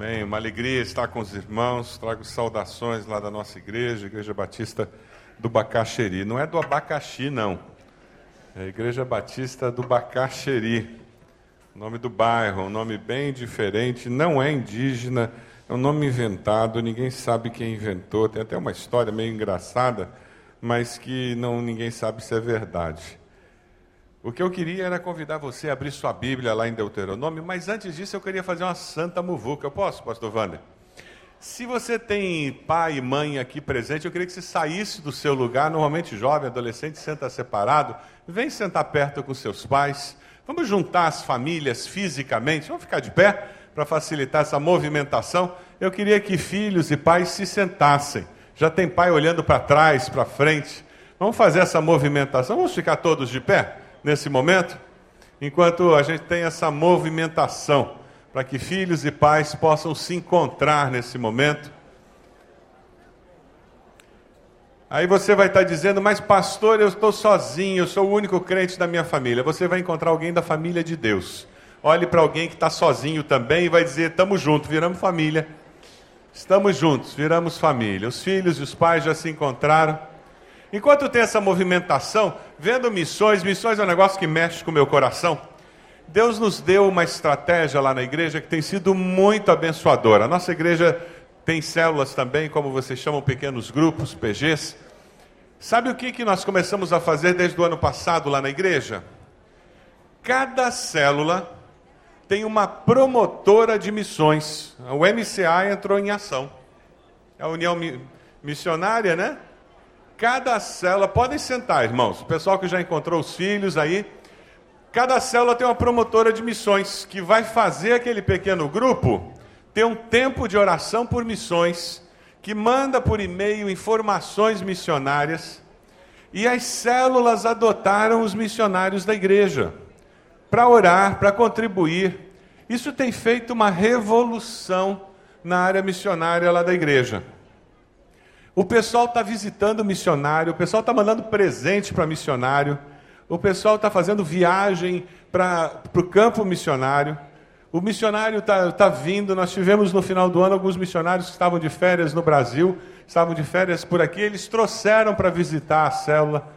Amém. Uma alegria estar com os irmãos. Trago saudações lá da nossa igreja, Igreja Batista do Bacaxeri. Não é do abacaxi, não. É a Igreja Batista do Bacaxeri. Nome do bairro, um nome bem diferente, não é indígena, é um nome inventado, ninguém sabe quem inventou. Tem até uma história meio engraçada, mas que não ninguém sabe se é verdade. O que eu queria era convidar você a abrir sua Bíblia lá em Deuteronômio, mas antes disso eu queria fazer uma santa muvuca. Eu posso, pastor Wander? Se você tem pai e mãe aqui presente, eu queria que você saísse do seu lugar. Normalmente, jovem, adolescente, senta separado. Vem sentar perto com seus pais. Vamos juntar as famílias fisicamente. Vamos ficar de pé para facilitar essa movimentação. Eu queria que filhos e pais se sentassem. Já tem pai olhando para trás, para frente. Vamos fazer essa movimentação. Vamos ficar todos de pé? Nesse momento, enquanto a gente tem essa movimentação para que filhos e pais possam se encontrar nesse momento. Aí você vai estar dizendo, mas pastor, eu estou sozinho, eu sou o único crente da minha família. Você vai encontrar alguém da família de Deus. Olhe para alguém que está sozinho também e vai dizer: estamos juntos, viramos família. Estamos juntos, viramos família. Os filhos e os pais já se encontraram. Enquanto tem essa movimentação, vendo missões, missões é um negócio que mexe com o meu coração. Deus nos deu uma estratégia lá na igreja que tem sido muito abençoadora. A nossa igreja tem células também, como vocês chamam, pequenos grupos, PGs. Sabe o que, que nós começamos a fazer desde o ano passado lá na igreja? Cada célula tem uma promotora de missões. O MCA entrou em ação. É a União Missionária, né? Cada célula, podem sentar, irmãos, o pessoal que já encontrou os filhos aí, cada célula tem uma promotora de missões que vai fazer aquele pequeno grupo ter um tempo de oração por missões, que manda por e-mail informações missionárias, e as células adotaram os missionários da igreja para orar, para contribuir. Isso tem feito uma revolução na área missionária lá da igreja. O pessoal está visitando missionário, o pessoal está mandando presente para missionário, o pessoal está fazendo viagem para o campo missionário. O missionário está tá vindo. Nós tivemos no final do ano alguns missionários que estavam de férias no Brasil, estavam de férias por aqui. Eles trouxeram para visitar a célula.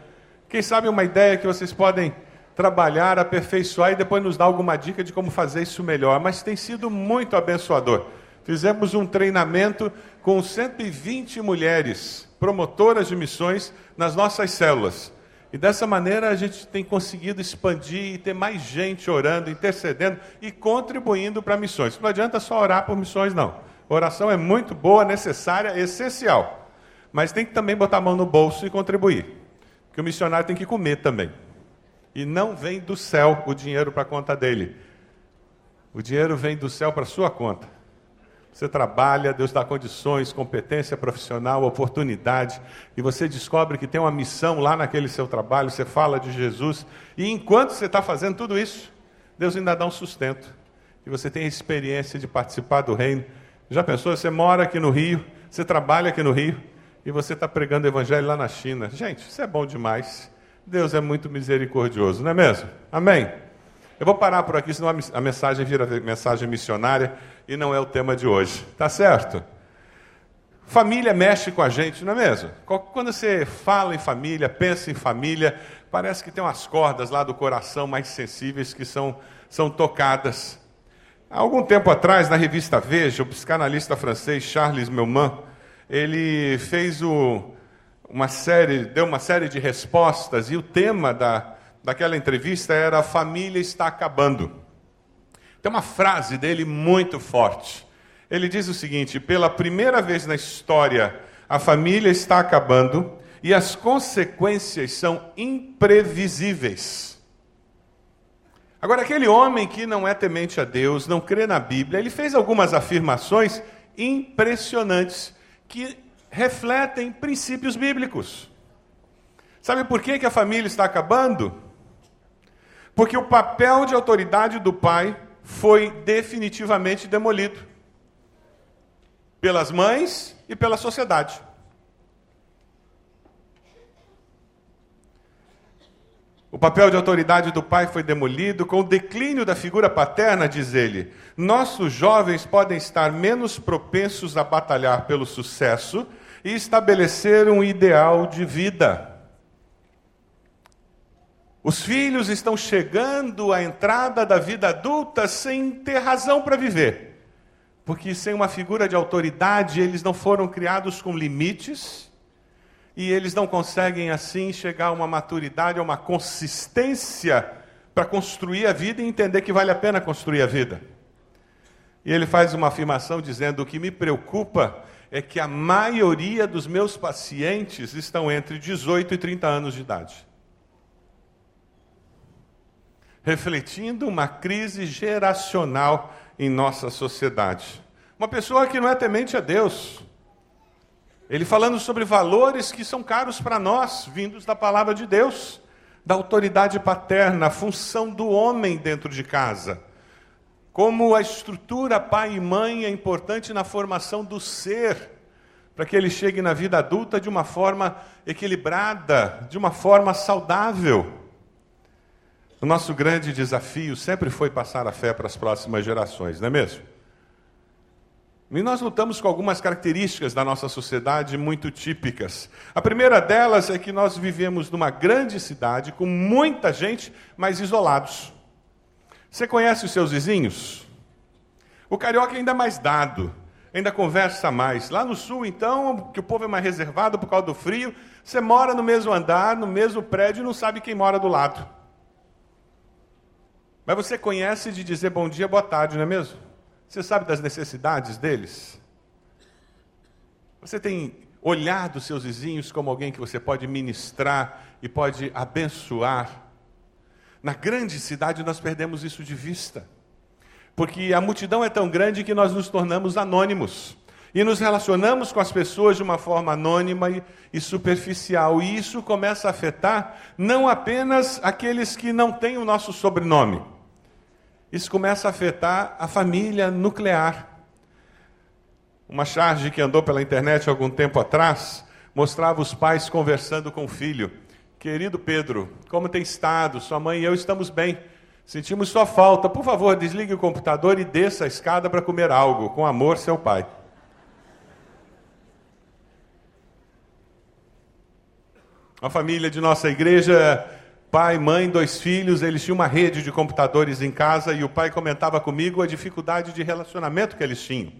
Quem sabe uma ideia que vocês podem trabalhar, aperfeiçoar e depois nos dar alguma dica de como fazer isso melhor. Mas tem sido muito abençoador. Fizemos um treinamento com 120 mulheres promotoras de missões nas nossas células. E dessa maneira a gente tem conseguido expandir e ter mais gente orando, intercedendo e contribuindo para missões. Não adianta só orar por missões, não. oração é muito boa, necessária, essencial. Mas tem que também botar a mão no bolso e contribuir. Porque o missionário tem que comer também. E não vem do céu o dinheiro para a conta dele. O dinheiro vem do céu para a sua conta. Você trabalha, Deus dá condições, competência profissional, oportunidade, e você descobre que tem uma missão lá naquele seu trabalho, você fala de Jesus, e enquanto você está fazendo tudo isso, Deus ainda dá um sustento. E você tem a experiência de participar do reino. Já pensou? Você mora aqui no Rio, você trabalha aqui no Rio, e você está pregando o evangelho lá na China. Gente, isso é bom demais. Deus é muito misericordioso, não é mesmo? Amém? Eu vou parar por aqui, senão a mensagem vira mensagem missionária e não é o tema de hoje. Tá certo? Família mexe com a gente, não é mesmo? Quando você fala em família, pensa em família, parece que tem umas cordas lá do coração mais sensíveis que são, são tocadas. Há algum tempo atrás, na revista Veja, o psicanalista francês Charles Melman, ele fez o, uma série, deu uma série de respostas e o tema da, daquela entrevista era a família está acabando. Tem uma frase dele muito forte. Ele diz o seguinte: pela primeira vez na história, a família está acabando e as consequências são imprevisíveis. Agora, aquele homem que não é temente a Deus, não crê na Bíblia, ele fez algumas afirmações impressionantes que refletem princípios bíblicos. Sabe por que, a família está acabando? Porque o papel de autoridade do pai foi definitivamente demolido pelas mães e pela sociedade. O papel de autoridade do pai foi demolido com o declínio da figura paterna, diz ele. Nossos jovens podem estar menos propensos a batalhar pelo sucesso e estabelecer um ideal de vida. Os filhos estão chegando à entrada da vida adulta sem ter razão para viver, porque sem uma figura de autoridade eles não foram criados com limites e eles não conseguem assim chegar a uma maturidade, a uma consistência para construir a vida e entender que vale a pena construir a vida. E ele faz uma afirmação dizendo: o que me preocupa é que a maioria dos meus pacientes estão entre 18 e 30 anos de idade refletindo uma crise geracional em nossa sociedade. Uma pessoa que não é temente a Deus. Ele falando sobre valores que são caros para nós, vindos da palavra de Deus, da autoridade paterna, a função do homem dentro de casa. Como a estrutura pai e mãe é importante na formação do ser, para que ele chegue na vida adulta de uma forma equilibrada, de uma forma saudável. O nosso grande desafio sempre foi passar a fé para as próximas gerações, não é mesmo? E nós lutamos com algumas características da nossa sociedade muito típicas. A primeira delas é que nós vivemos numa grande cidade com muita gente, mas isolados. Você conhece os seus vizinhos? O carioca é ainda mais dado, ainda conversa mais. Lá no sul, então, que o povo é mais reservado por causa do frio, você mora no mesmo andar, no mesmo prédio e não sabe quem mora do lado. Mas você conhece de dizer bom dia, boa tarde, não é mesmo? Você sabe das necessidades deles? Você tem olhado seus vizinhos como alguém que você pode ministrar e pode abençoar? Na grande cidade nós perdemos isso de vista. Porque a multidão é tão grande que nós nos tornamos anônimos. E nos relacionamos com as pessoas de uma forma anônima e, superficial. E isso começa a afetar não apenas aqueles que não têm o nosso sobrenome. Isso começa a afetar a família nuclear. Uma charge que andou pela internet algum tempo atrás mostrava os pais conversando com o filho. Querido Pedro, como tem estado? Sua mãe e eu estamos bem. Sentimos sua falta. Por favor, desligue o computador e desça a escada para comer algo. Com amor, seu pai. A família de nossa igreja, pai, mãe, dois filhos, eles tinham uma rede de computadores em casa e o pai comentava comigo a dificuldade de relacionamento que eles tinham.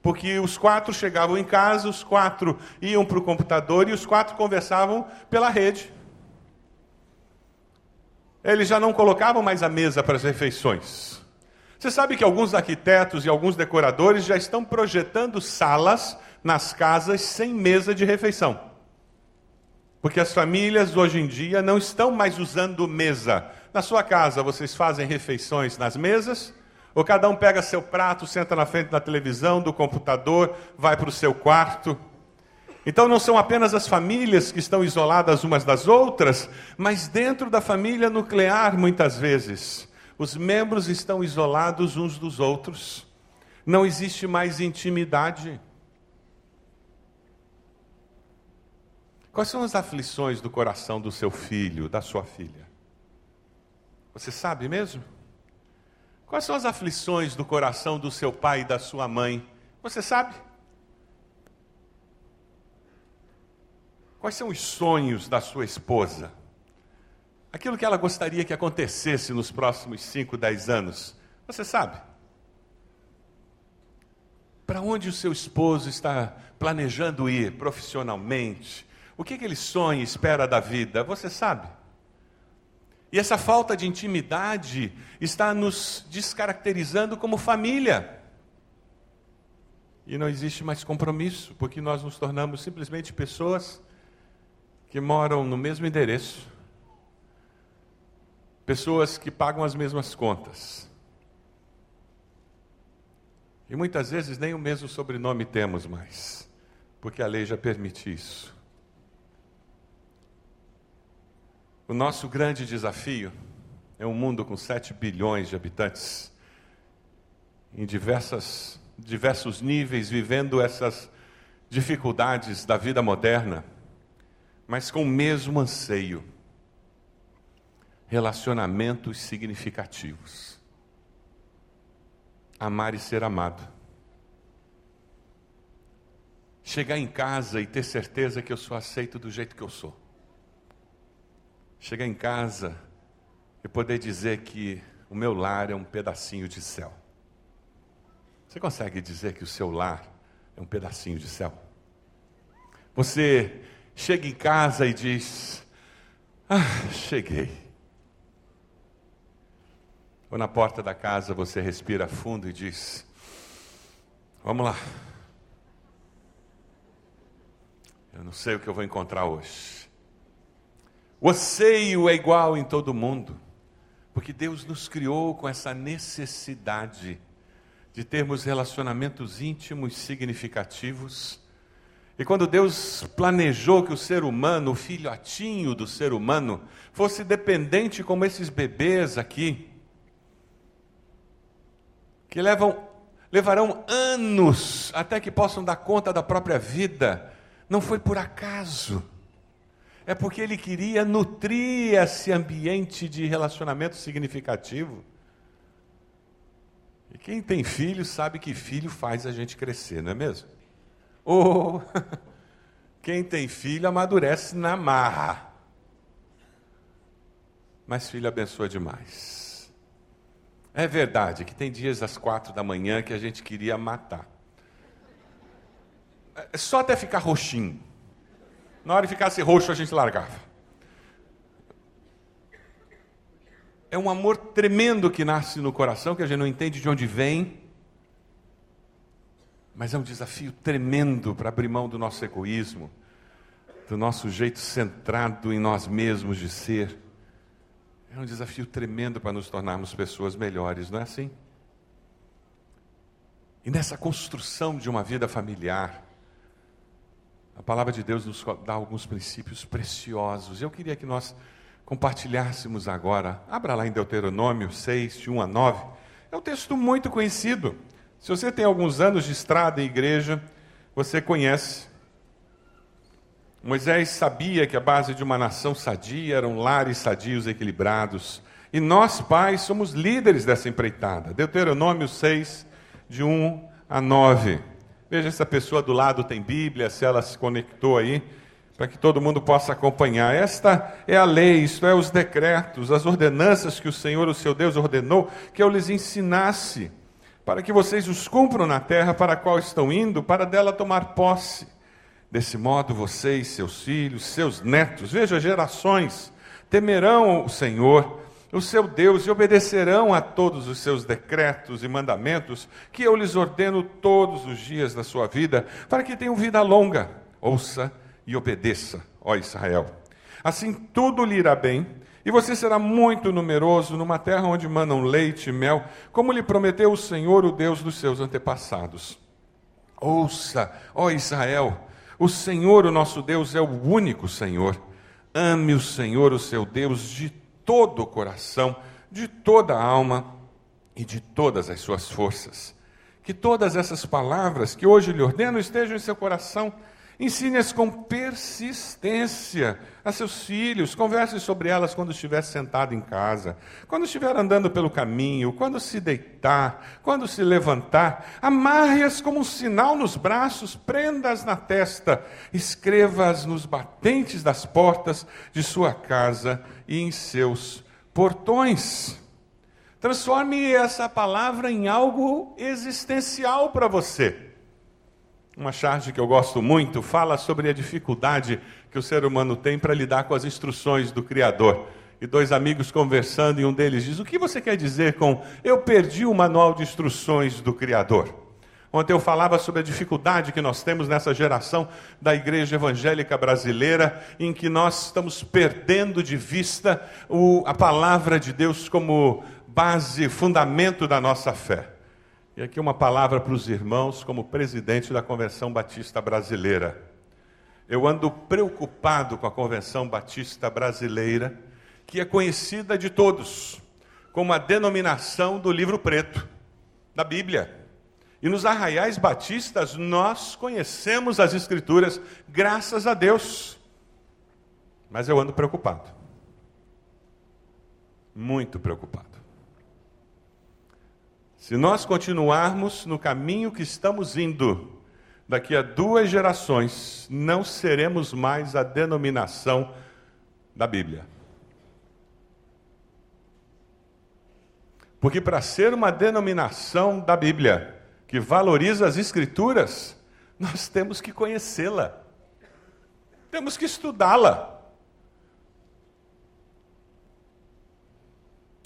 Porque os quatro chegavam em casa, os quatro iam para o computador e os quatro conversavam pela rede. Eles já não colocavam mais a mesa para as refeições. Você sabe que alguns arquitetos e alguns decoradores já estão projetando salas nas casas sem mesa de refeição. Porque as famílias hoje em dia não estão mais usando mesa. Na sua casa, vocês fazem refeições nas mesas? Ou cada um pega seu prato, senta na frente da televisão, do computador, vai para o seu quarto? Então não são apenas as famílias que estão isoladas umas das outras, mas dentro da família nuclear, muitas vezes, os membros estão isolados uns dos outros. Não existe mais intimidade. Quais são as aflições do coração do seu filho, da sua filha? Você sabe mesmo? Quais são as aflições do coração do seu pai e da sua mãe? Você sabe? Quais são os sonhos da sua esposa? Aquilo que ela gostaria que acontecesse nos próximos 5, 10 anos. Você sabe? Para onde o seu esposo está planejando ir profissionalmente, o que, que ele sonha e espera da vida? Você sabe. E essa falta de intimidade está nos descaracterizando como família. E não existe mais compromisso, porque nós nos tornamos simplesmente pessoas que moram no mesmo endereço, pessoas que pagam as mesmas contas. E muitas vezes nem o mesmo sobrenome temos mais, porque a lei já permite isso. O nosso grande desafio é um mundo com 7 bilhões de habitantes, em diversas, diversos níveis, vivendo essas dificuldades da vida moderna, mas com o mesmo anseio relacionamentos significativos. Amar e ser amado. Chegar em casa e ter certeza que eu sou aceito do jeito que eu sou. Chegar em casa e poder dizer que o meu lar é um pedacinho de céu. Você consegue dizer que o seu lar é um pedacinho de céu? Você chega em casa e diz: Ah, cheguei. Ou na porta da casa você respira fundo e diz: Vamos lá. Eu não sei o que eu vou encontrar hoje. O anseio é igual em todo mundo, porque Deus nos criou com essa necessidade de termos relacionamentos íntimos significativos. E quando Deus planejou que o ser humano, o filhotinho do ser humano, fosse dependente como esses bebês aqui, que levam, levarão anos até que possam dar conta da própria vida, não foi por acaso. É porque ele queria nutrir esse ambiente de relacionamento significativo. E quem tem filho sabe que filho faz a gente crescer, não é mesmo? Ou quem tem filho amadurece na marra. Mas filho abençoa demais. É verdade que tem dias às quatro da manhã que a gente queria matar. É só até ficar roxinho. Na hora de ficasse roxo, a gente largava. É um amor tremendo que nasce no coração, que a gente não entende de onde vem. Mas é um desafio tremendo para abrir mão do nosso egoísmo, do nosso jeito centrado em nós mesmos de ser é um desafio tremendo para nos tornarmos pessoas melhores, não é assim? E nessa construção de uma vida familiar, a palavra de Deus nos dá alguns princípios preciosos. Eu queria que nós compartilhássemos agora. Abra lá em Deuteronômio 6, de 1 a 9. É um texto muito conhecido. Se você tem alguns anos de estrada e igreja, você conhece. Moisés sabia que a base de uma nação sadia eram lares sadios equilibrados. E nós, pais, somos líderes dessa empreitada. Deuteronômio 6, de 1 a 9. Veja se a pessoa do lado tem Bíblia, se ela se conectou aí, para que todo mundo possa acompanhar. Esta é a lei, isto é, os decretos, as ordenanças que o Senhor, o seu Deus, ordenou que eu lhes ensinasse, para que vocês os cumpram na terra para a qual estão indo, para dela tomar posse Desse modo, vocês, seus filhos, seus netos, veja, gerações, temerão o Senhor, o seu Deus, e obedecerão a todos os seus decretos e mandamentos que eu lhes ordeno todos os dias da sua vida, para que tenham vida longa. Ouça e obedeça, ó Israel. Assim tudo lhe irá bem, e você será muito numeroso numa terra onde manam leite e mel, como lhe prometeu o Senhor, o Deus dos seus antepassados. Ouça, ó Israel, o Senhor, o nosso Deus, é o único Senhor. Ame o Senhor, o seu Deus, de todo o coração, de toda a alma e de todas as suas forças. Que todas essas palavras que hoje lhe ordeno estejam em seu coração Ensine-as com persistência a seus filhos, converse sobre elas quando estiver sentado em casa, quando estiver andando pelo caminho, quando se deitar, quando se levantar. Amarre-as como um sinal nos braços, prenda-as na testa, escreva-as nos batentes das portas de sua casa e em seus portões. Transforme essa palavra em algo existencial para você uma charge que eu gosto muito, fala sobre a dificuldade que o ser humano tem para lidar com as instruções do Criador. E dois amigos conversando, e um deles diz: O que você quer dizer com eu perdi o manual de instruções do Criador? Ontem eu falava sobre a dificuldade que nós temos nessa geração da igreja evangélica brasileira, em que nós estamos perdendo de vista o, a palavra de Deus como base, fundamento da nossa fé. E aqui uma palavra para os irmãos, como presidente da Convenção Batista Brasileira. Eu ando preocupado com a Convenção Batista Brasileira, que é conhecida de todos como a denominação do livro preto da Bíblia. E nos arraiais batistas nós conhecemos as Escrituras, graças a Deus. Mas eu ando preocupado. Muito preocupado. Se nós continuarmos no caminho que estamos indo, daqui a duas gerações, não seremos mais a denominação da Bíblia. Porque para ser uma denominação da Bíblia que valoriza as Escrituras, nós temos que conhecê-la, temos que estudá-la.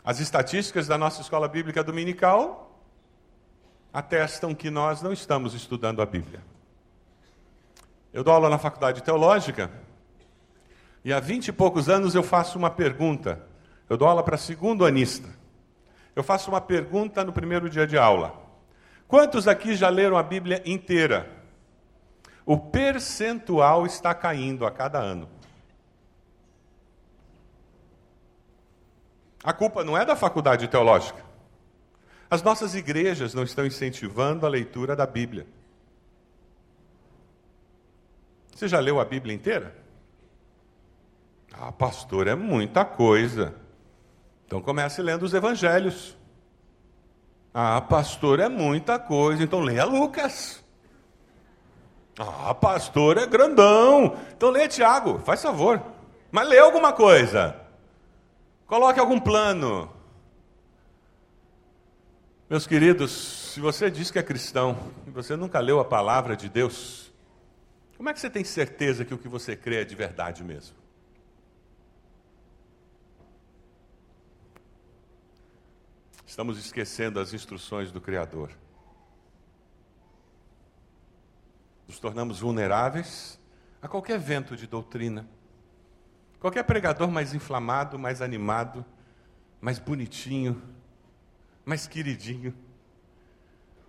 As estatísticas da nossa escola bíblica dominical atestam que nós não estamos estudando a Bíblia. Eu dou aula na faculdade teológica e há vinte e poucos anos eu faço uma pergunta. Eu dou aula para segundo anista. Eu faço uma pergunta no primeiro dia de aula. Quantos aqui já leram a Bíblia inteira? O percentual está caindo a cada ano. A culpa não é da faculdade teológica. As nossas igrejas não estão incentivando a leitura da Bíblia. Você já leu a Bíblia inteira? Ah, pastor, é muita coisa. Então comece lendo os evangelhos. Ah, pastor, é muita coisa. Então leia Lucas. Ah, pastor, é grandão. Então leia Tiago, faz favor. Mas lê alguma coisa. Coloque algum plano. Meus queridos, se você diz que é cristão e você nunca leu a palavra de Deus, como é que você tem certeza que o que você crê é de verdade mesmo? Estamos esquecendo as instruções do Criador. Nos tornamos vulneráveis a qualquer vento de doutrina Qualquer pregador mais inflamado, mais animado, mais bonitinho, mais queridinho,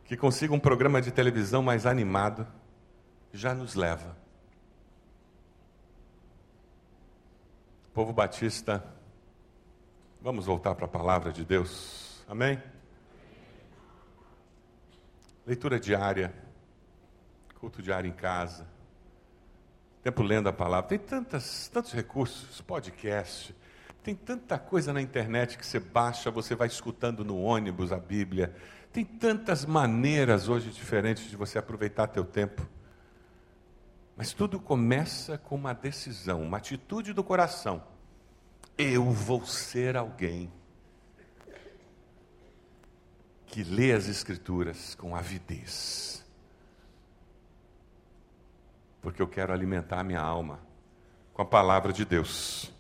que consiga um programa de televisão mais animado, já nos leva. Povo Batista, vamos voltar para a palavra de Deus. Amém? Leitura diária, culto diário em casa tempo lendo a palavra. Tem tantas, tantos recursos, podcast, tem tanta coisa na internet que você baixa, você vai escutando no ônibus a Bíblia. Tem tantas maneiras hoje diferentes de você aproveitar teu tempo. Mas tudo começa com uma decisão, uma atitude do coração. Eu vou ser alguém que lê as Escrituras com avidez porque eu quero alimentar a minha alma com a palavra de Deus.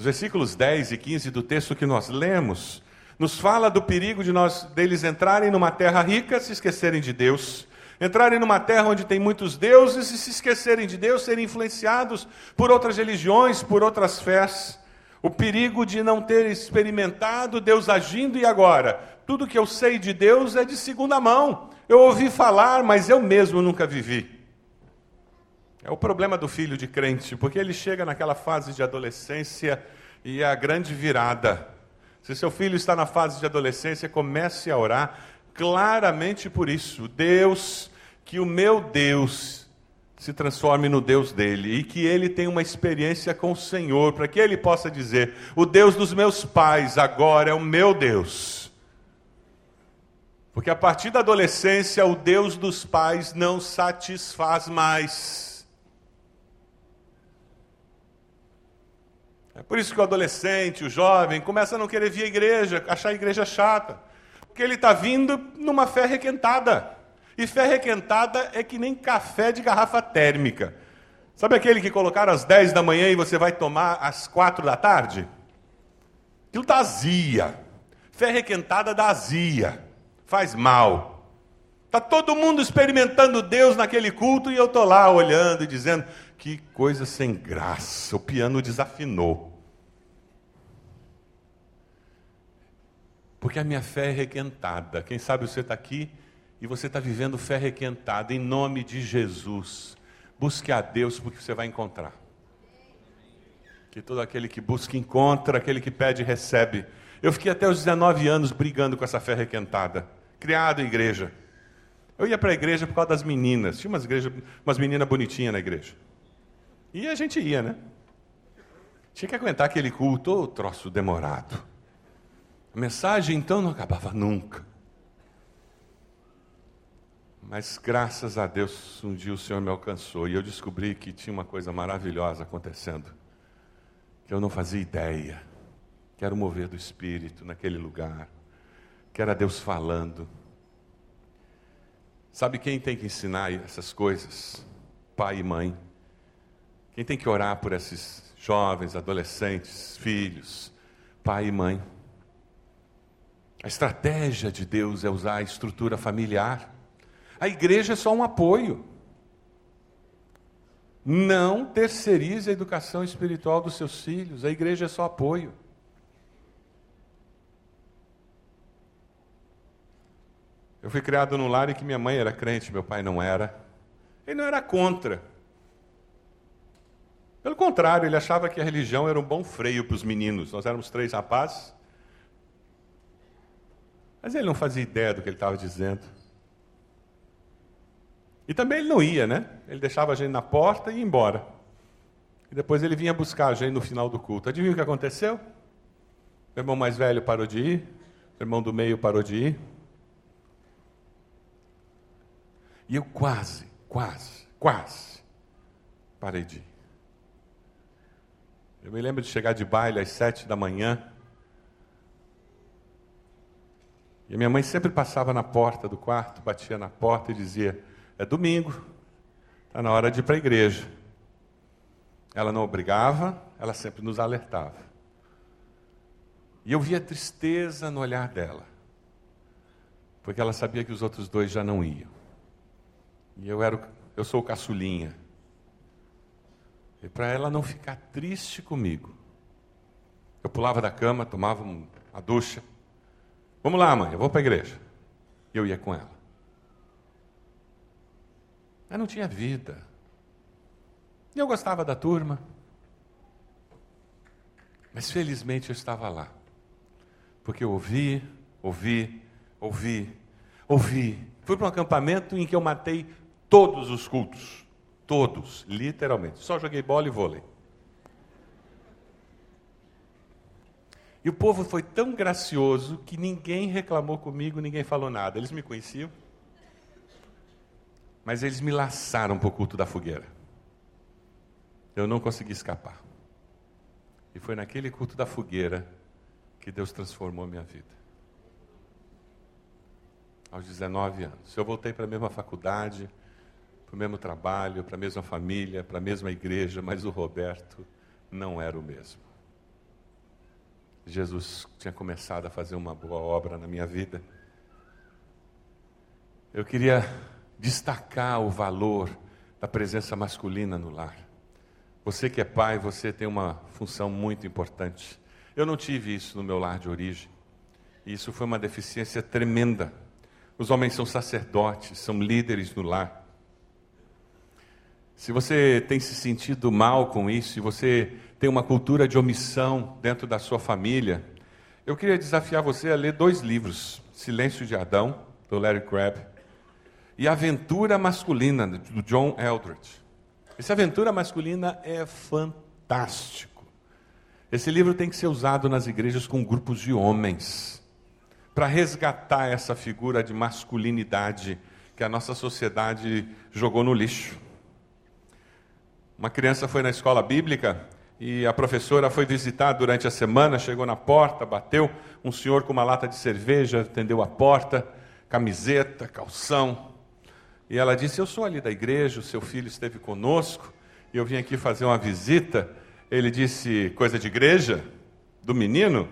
Os versículos 10 e 15 do texto que nós lemos nos fala do perigo de nós deles entrarem numa terra rica, se esquecerem de Deus, entrarem numa terra onde tem muitos deuses e se esquecerem de Deus, serem influenciados por outras religiões, por outras fés. O perigo de não ter experimentado Deus agindo e agora, tudo que eu sei de Deus é de segunda mão. Eu ouvi falar, mas eu mesmo nunca vivi. É o problema do filho de crente, porque ele chega naquela fase de adolescência e é a grande virada. Se seu filho está na fase de adolescência, comece a orar claramente por isso. Deus, que o meu Deus se transforme no Deus dele e que ele tenha uma experiência com o Senhor, para que ele possa dizer: O Deus dos meus pais agora é o meu Deus. Porque a partir da adolescência, o Deus dos pais não satisfaz mais. É por isso que o adolescente, o jovem, começa a não querer vir à igreja, achar a igreja chata. Porque ele está vindo numa fé requentada. E fé requentada é que nem café de garrafa térmica. Sabe aquele que colocaram às 10 da manhã e você vai tomar às 4 da tarde? Aquilo dá azia. Fé requentada dá azia. Faz mal. Está todo mundo experimentando Deus naquele culto e eu estou lá olhando e dizendo: que coisa sem graça, o piano desafinou. Porque a minha fé é requentada. Quem sabe você está aqui e você está vivendo fé requentada, em nome de Jesus. Busque a Deus porque você vai encontrar. Que todo aquele que busca encontra, aquele que pede recebe. Eu fiquei até os 19 anos brigando com essa fé requentada, criado em igreja. Eu ia para a igreja por causa das meninas. Tinha umas, igrejas, umas meninas bonitinhas na igreja. E a gente ia, né? Tinha que aguentar aquele culto, oh, troço demorado. A mensagem então não acabava nunca. Mas graças a Deus, um dia o Senhor me alcançou e eu descobri que tinha uma coisa maravilhosa acontecendo, que eu não fazia ideia, que era o mover do Espírito naquele lugar, que era Deus falando. Sabe quem tem que ensinar essas coisas? Pai e mãe. Quem tem que orar por esses jovens, adolescentes, filhos? Pai e mãe. A estratégia de Deus é usar a estrutura familiar. A igreja é só um apoio. Não terceirize a educação espiritual dos seus filhos, a igreja é só apoio. Eu fui criado num lar em que minha mãe era crente, meu pai não era. Ele não era contra. Pelo contrário, ele achava que a religião era um bom freio para os meninos. Nós éramos três rapazes. Mas ele não fazia ideia do que ele estava dizendo. E também ele não ia, né? Ele deixava a gente na porta e ia embora. E depois ele vinha buscar a gente no final do culto. Adivinha o que aconteceu? O irmão mais velho parou de ir, o irmão do meio parou de ir. E eu quase, quase, quase parei de ir. Eu me lembro de chegar de baile às sete da manhã. E minha mãe sempre passava na porta do quarto, batia na porta e dizia: É domingo, está na hora de ir para a igreja. Ela não obrigava, ela sempre nos alertava. E eu via tristeza no olhar dela, porque ela sabia que os outros dois já não iam. E eu era, eu sou o caçulinha. E para ela não ficar triste comigo, eu pulava da cama, tomava a ducha. Vamos lá, mãe, eu vou para a igreja. E eu ia com ela. Eu não tinha vida. E eu gostava da turma. Mas felizmente eu estava lá. Porque eu ouvi, ouvi, ouvi, ouvi. Fui para um acampamento em que eu matei todos os cultos. Todos, literalmente. Só joguei bola e vôlei. E o povo foi tão gracioso que ninguém reclamou comigo, ninguém falou nada. Eles me conheciam, mas eles me laçaram para o culto da fogueira. Eu não consegui escapar. E foi naquele culto da fogueira que Deus transformou minha vida. Aos 19 anos. Eu voltei para a mesma faculdade, para o mesmo trabalho, para a mesma família, para a mesma igreja, mas o Roberto não era o mesmo. Jesus tinha começado a fazer uma boa obra na minha vida. Eu queria destacar o valor da presença masculina no lar. Você que é pai, você tem uma função muito importante. Eu não tive isso no meu lar de origem. E isso foi uma deficiência tremenda. Os homens são sacerdotes, são líderes no lar. Se você tem se sentido mal com isso, se você tem uma cultura de omissão dentro da sua família, eu queria desafiar você a ler dois livros: Silêncio de Adão, do Larry Crabb, e Aventura Masculina, do John Eldredge. Essa aventura masculina é fantástico. Esse livro tem que ser usado nas igrejas com grupos de homens, para resgatar essa figura de masculinidade que a nossa sociedade jogou no lixo. Uma criança foi na escola bíblica e a professora foi visitar durante a semana, chegou na porta, bateu, um senhor com uma lata de cerveja atendeu a porta, camiseta, calção. E ela disse: Eu sou ali da igreja, o seu filho esteve conosco e eu vim aqui fazer uma visita. Ele disse: Coisa de igreja? Do menino?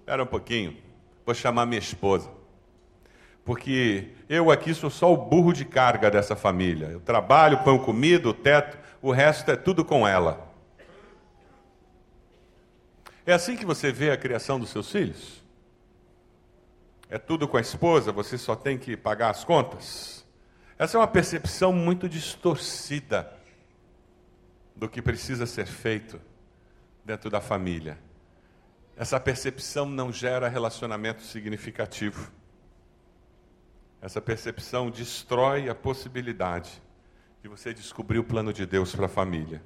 Espera um pouquinho, vou chamar minha esposa. Porque eu aqui sou só o burro de carga dessa família. Eu trabalho, pão comido, teto, o resto é tudo com ela. É assim que você vê a criação dos seus filhos? É tudo com a esposa, você só tem que pagar as contas? Essa é uma percepção muito distorcida do que precisa ser feito dentro da família. Essa percepção não gera relacionamento significativo. Essa percepção destrói a possibilidade de você descobrir o plano de Deus para a família.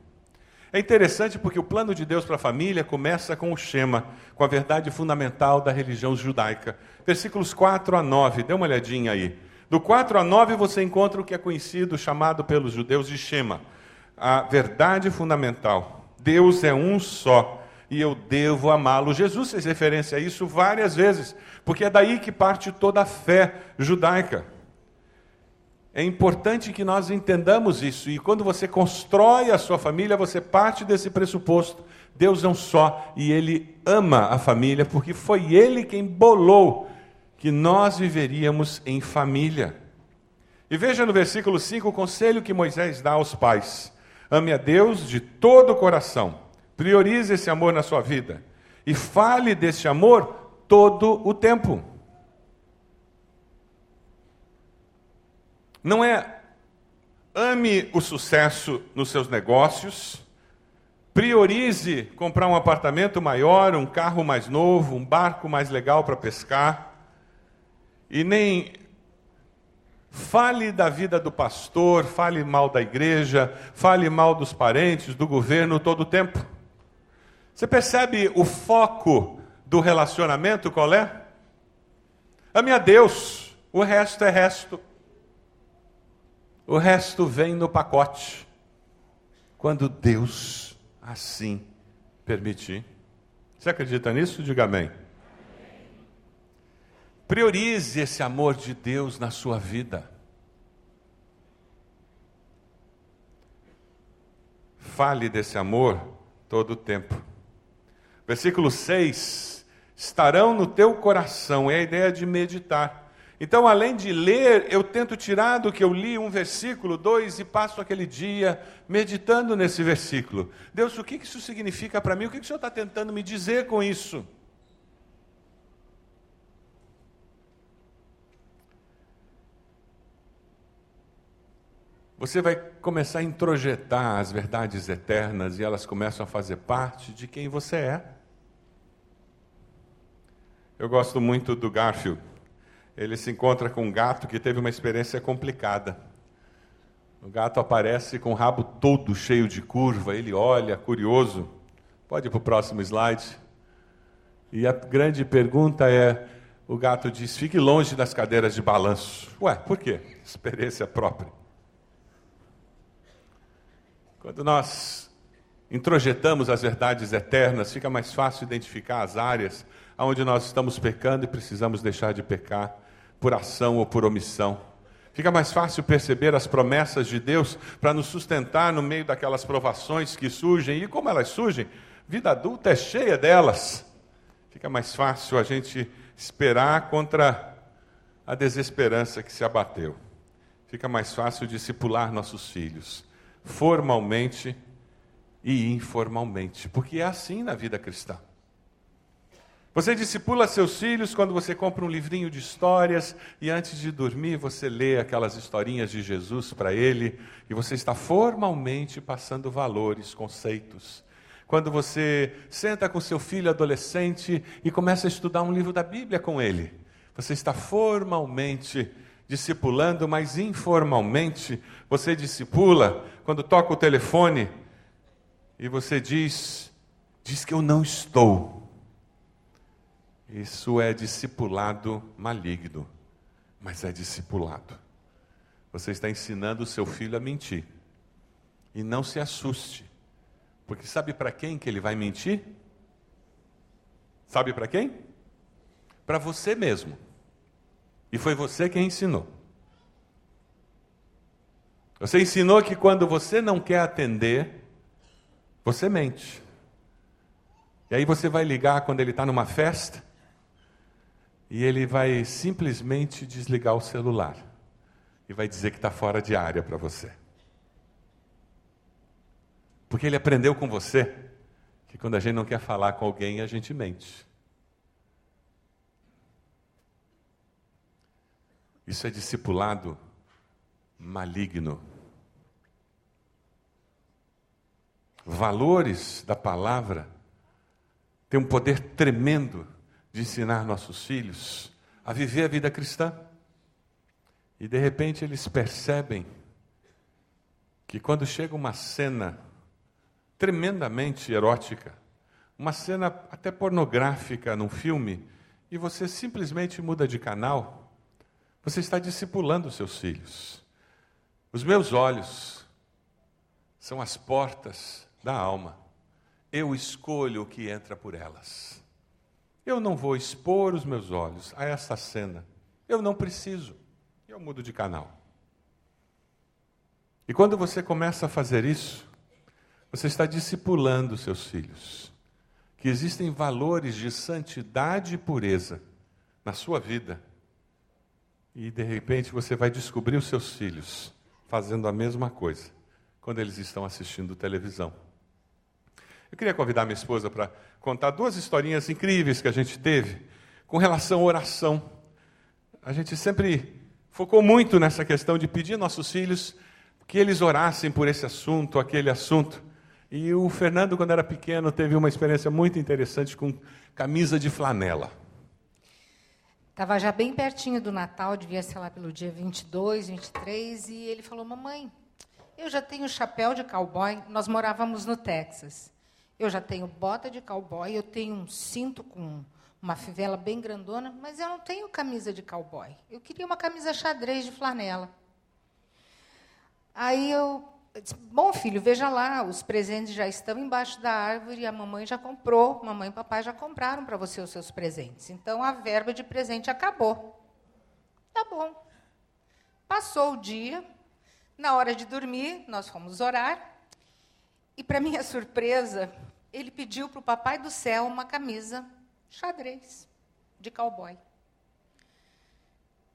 É interessante porque o plano de Deus para a família começa com o Shema, com a verdade fundamental da religião judaica. Versículos 4 a 9, dê uma olhadinha aí. Do 4 a 9 você encontra o que é conhecido, chamado pelos judeus de Shema, a verdade fundamental. Deus é um só e eu devo amá-lo. Jesus fez referência a isso várias vezes, porque é daí que parte toda a fé judaica. É importante que nós entendamos isso, e quando você constrói a sua família, você parte desse pressuposto. Deus é um só e Ele ama a família, porque foi Ele quem bolou que nós viveríamos em família. E veja no versículo 5 o conselho que Moisés dá aos pais: ame a Deus de todo o coração, priorize esse amor na sua vida e fale desse amor todo o tempo. Não é ame o sucesso nos seus negócios, priorize comprar um apartamento maior, um carro mais novo, um barco mais legal para pescar, e nem fale da vida do pastor, fale mal da igreja, fale mal dos parentes, do governo todo o tempo. Você percebe o foco do relacionamento qual é? Ame a Deus, o resto é resto. O resto vem no pacote, quando Deus assim permitir. Você acredita nisso? Diga amém. Priorize esse amor de Deus na sua vida. Fale desse amor todo o tempo. Versículo 6: estarão no teu coração, é a ideia de meditar. Então, além de ler, eu tento tirar do que eu li um versículo, dois, e passo aquele dia meditando nesse versículo. Deus, o que isso significa para mim? O que o Senhor está tentando me dizer com isso? Você vai começar a introjetar as verdades eternas e elas começam a fazer parte de quem você é. Eu gosto muito do Garfield ele se encontra com um gato que teve uma experiência complicada. O gato aparece com o rabo todo cheio de curva, ele olha, curioso. Pode ir para o próximo slide. E a grande pergunta é: o gato diz, fique longe das cadeiras de balanço. Ué, por quê? Experiência própria. Quando nós introjetamos as verdades eternas, fica mais fácil identificar as áreas onde nós estamos pecando e precisamos deixar de pecar por ação ou por omissão. Fica mais fácil perceber as promessas de Deus para nos sustentar no meio daquelas provações que surgem. E como elas surgem? Vida adulta é cheia delas. Fica mais fácil a gente esperar contra a desesperança que se abateu. Fica mais fácil discipular nossos filhos, formalmente e informalmente, porque é assim na vida cristã. Você discipula seus filhos quando você compra um livrinho de histórias e antes de dormir você lê aquelas historinhas de Jesus para ele e você está formalmente passando valores, conceitos. Quando você senta com seu filho adolescente e começa a estudar um livro da Bíblia com ele, você está formalmente discipulando, mas informalmente você discipula quando toca o telefone e você diz: diz que eu não estou isso é discipulado maligno, mas é discipulado. Você está ensinando o seu filho a mentir. E não se assuste, porque sabe para quem que ele vai mentir? Sabe para quem? Para você mesmo. E foi você quem ensinou. Você ensinou que quando você não quer atender, você mente. E aí você vai ligar quando ele está numa festa e ele vai simplesmente desligar o celular e vai dizer que está fora de área para você. Porque ele aprendeu com você que quando a gente não quer falar com alguém, a gente mente. Isso é discipulado maligno. Valores da palavra têm um poder tremendo de ensinar nossos filhos a viver a vida cristã. E de repente eles percebem que quando chega uma cena tremendamente erótica, uma cena até pornográfica num filme, e você simplesmente muda de canal, você está discipulando seus filhos. Os meus olhos são as portas da alma. Eu escolho o que entra por elas. Eu não vou expor os meus olhos a essa cena. Eu não preciso. Eu mudo de canal. E quando você começa a fazer isso, você está discipulando seus filhos. Que existem valores de santidade e pureza na sua vida. E de repente você vai descobrir os seus filhos fazendo a mesma coisa quando eles estão assistindo televisão. Eu queria convidar minha esposa para contar duas historinhas incríveis que a gente teve com relação à oração. A gente sempre focou muito nessa questão de pedir aos nossos filhos que eles orassem por esse assunto, aquele assunto. E o Fernando, quando era pequeno, teve uma experiência muito interessante com camisa de flanela. Estava já bem pertinho do Natal, devia ser lá pelo dia 22, 23, e ele falou: Mamãe, eu já tenho chapéu de cowboy. Nós morávamos no Texas. Eu já tenho bota de cowboy, eu tenho um cinto com uma fivela bem grandona, mas eu não tenho camisa de cowboy. Eu queria uma camisa xadrez de flanela. Aí eu disse, bom filho, veja lá, os presentes já estão embaixo da árvore, a mamãe já comprou, mamãe e papai já compraram para você os seus presentes. Então a verba de presente acabou. Tá bom. Passou o dia, na hora de dormir, nós fomos orar, e para minha surpresa, ele pediu para o Papai do Céu uma camisa xadrez de cowboy.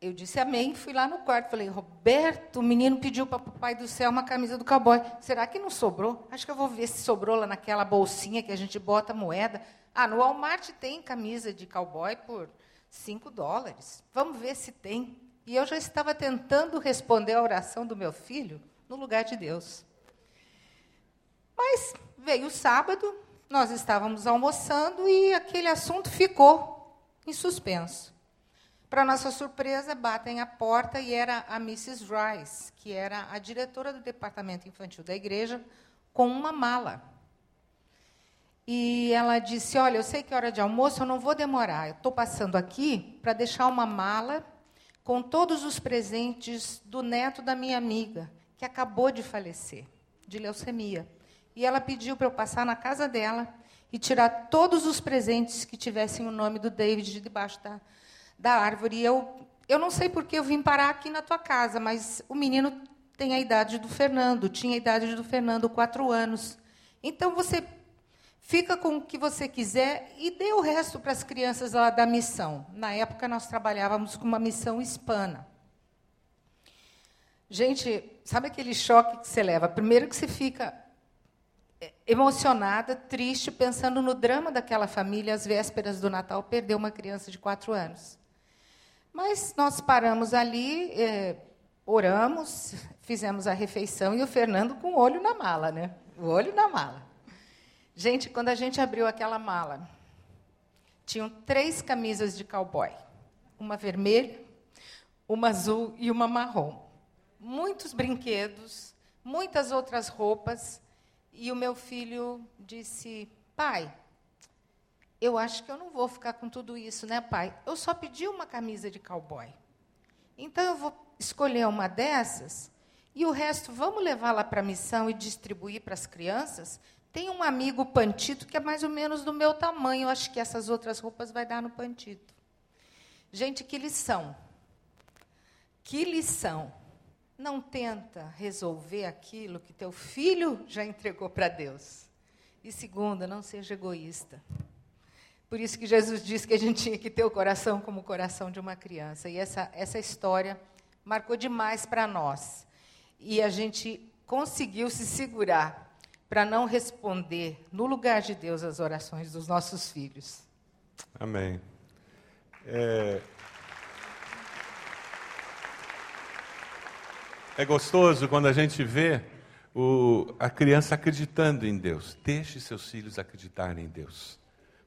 Eu disse amém, fui lá no quarto, falei, Roberto, o menino pediu para o Papai do Céu uma camisa do cowboy. Será que não sobrou? Acho que eu vou ver se sobrou lá naquela bolsinha que a gente bota moeda. Ah, no Walmart tem camisa de cowboy por 5 dólares. Vamos ver se tem. E eu já estava tentando responder a oração do meu filho no lugar de Deus. Mas veio o sábado, nós estávamos almoçando e aquele assunto ficou em suspenso. Para nossa surpresa, batem a porta e era a Mrs. Rice, que era a diretora do departamento infantil da igreja, com uma mala. E ela disse: Olha, eu sei que é hora de almoço, eu não vou demorar. Eu estou passando aqui para deixar uma mala com todos os presentes do neto da minha amiga, que acabou de falecer, de leucemia. E ela pediu para eu passar na casa dela e tirar todos os presentes que tivessem o nome do David debaixo da, da árvore. E eu, eu não sei porque eu vim parar aqui na tua casa, mas o menino tem a idade do Fernando, tinha a idade do Fernando, quatro anos. Então você fica com o que você quiser e dê o resto para as crianças lá da missão. Na época nós trabalhávamos com uma missão hispana. Gente, sabe aquele choque que você leva? Primeiro que você fica emocionada, triste, pensando no drama daquela família às vésperas do Natal, perdeu uma criança de quatro anos. Mas nós paramos ali, eh, oramos, fizemos a refeição e o Fernando com o olho na mala, né? O olho na mala. Gente, quando a gente abriu aquela mala, tinham três camisas de cowboy: uma vermelha, uma azul e uma marrom. Muitos brinquedos, muitas outras roupas e o meu filho disse: Pai, eu acho que eu não vou ficar com tudo isso, né, pai? Eu só pedi uma camisa de cowboy. Então eu vou escolher uma dessas e o resto vamos levar lá para a missão e distribuir para as crianças. Tem um amigo pantito que é mais ou menos do meu tamanho. Acho que essas outras roupas vai dar no pantito. Gente, que lição. Que lição. Não tenta resolver aquilo que teu filho já entregou para Deus. E segunda, não seja egoísta. Por isso que Jesus disse que a gente tinha que ter o coração como o coração de uma criança. E essa, essa história marcou demais para nós. E a gente conseguiu se segurar para não responder no lugar de Deus as orações dos nossos filhos. Amém. É, É gostoso quando a gente vê o, a criança acreditando em Deus. Deixe seus filhos acreditarem em Deus.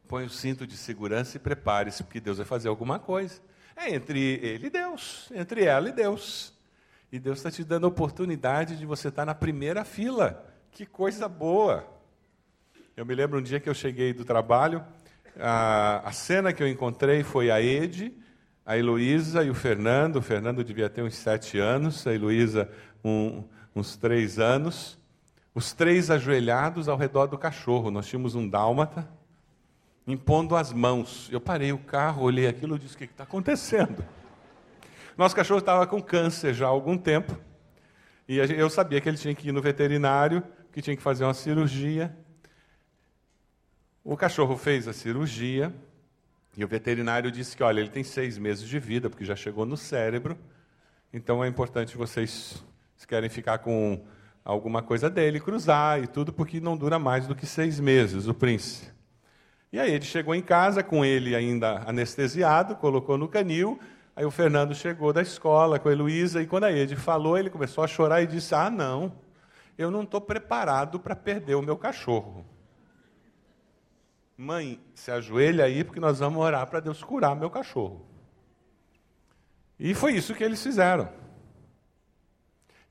Põe o cinto de segurança e prepare-se, porque Deus vai fazer alguma coisa. É entre ele e Deus, entre ela e Deus. E Deus está te dando a oportunidade de você estar na primeira fila. Que coisa boa! Eu me lembro um dia que eu cheguei do trabalho, a, a cena que eu encontrei foi a Ede, a Heloísa e o Fernando. O Fernando devia ter uns sete anos, a Heloísa um, uns três anos. Os três ajoelhados ao redor do cachorro. Nós tínhamos um dálmata, impondo as mãos. Eu parei o carro, olhei aquilo e disse: O que está acontecendo? Nosso cachorro estava com câncer já há algum tempo. E eu sabia que ele tinha que ir no veterinário, que tinha que fazer uma cirurgia. O cachorro fez a cirurgia e o veterinário disse que, olha, ele tem seis meses de vida, porque já chegou no cérebro. Então é importante vocês, se querem ficar com alguma coisa dele, cruzar e tudo, porque não dura mais do que seis meses, o príncipe. E aí ele chegou em casa com ele ainda anestesiado, colocou no canil Aí o Fernando chegou da escola com a Heloísa e quando a Ede falou, ele começou a chorar e disse: Ah, não, eu não estou preparado para perder o meu cachorro. Mãe, se ajoelha aí porque nós vamos orar para Deus curar meu cachorro. E foi isso que eles fizeram.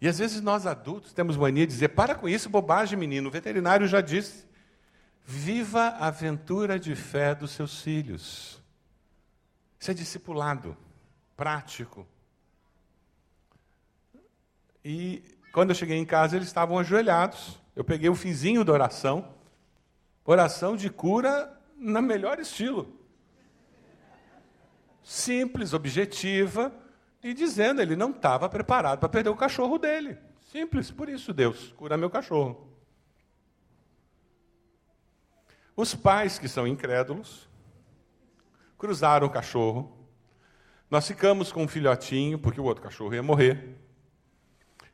E às vezes nós adultos temos mania de dizer: para com isso, bobagem, menino. O veterinário já disse: viva a aventura de fé dos seus filhos. Isso é discipulado prático. E quando eu cheguei em casa, eles estavam ajoelhados. Eu peguei o fizinho da oração, oração de cura na melhor estilo. Simples, objetiva, e dizendo, ele não estava preparado para perder o cachorro dele. Simples, por isso, Deus, cura meu cachorro. Os pais que são incrédulos cruzaram o cachorro, nós ficamos com um filhotinho, porque o outro cachorro ia morrer.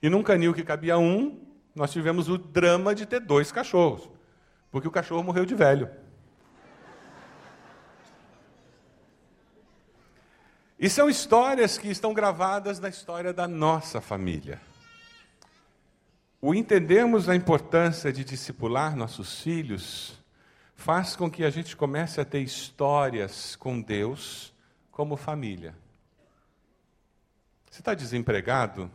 E num canil que cabia um, nós tivemos o drama de ter dois cachorros, porque o cachorro morreu de velho. E são histórias que estão gravadas na história da nossa família. O entendermos a importância de discipular nossos filhos faz com que a gente comece a ter histórias com Deus como família. Você está desempregado?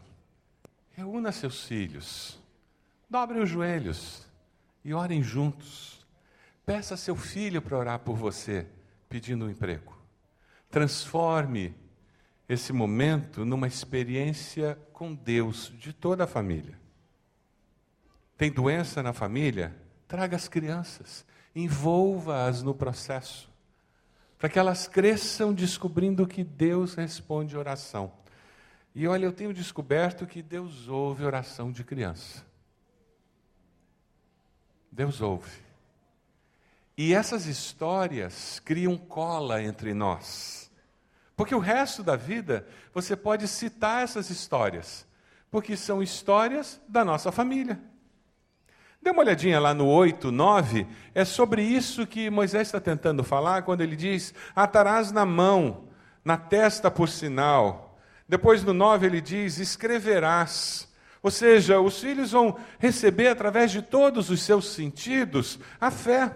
Reúna seus filhos, dobre os joelhos e orem juntos. Peça seu filho para orar por você, pedindo um emprego. Transforme esse momento numa experiência com Deus de toda a família. Tem doença na família? Traga as crianças, envolva-as no processo, para que elas cresçam descobrindo que Deus responde oração. E olha, eu tenho descoberto que Deus ouve oração de criança. Deus ouve. E essas histórias criam cola entre nós. Porque o resto da vida você pode citar essas histórias, porque são histórias da nossa família. Dê uma olhadinha lá no 8, 9, é sobre isso que Moisés está tentando falar quando ele diz: atarás na mão, na testa por sinal, depois no 9 ele diz: escreverás. Ou seja, os filhos vão receber através de todos os seus sentidos a fé.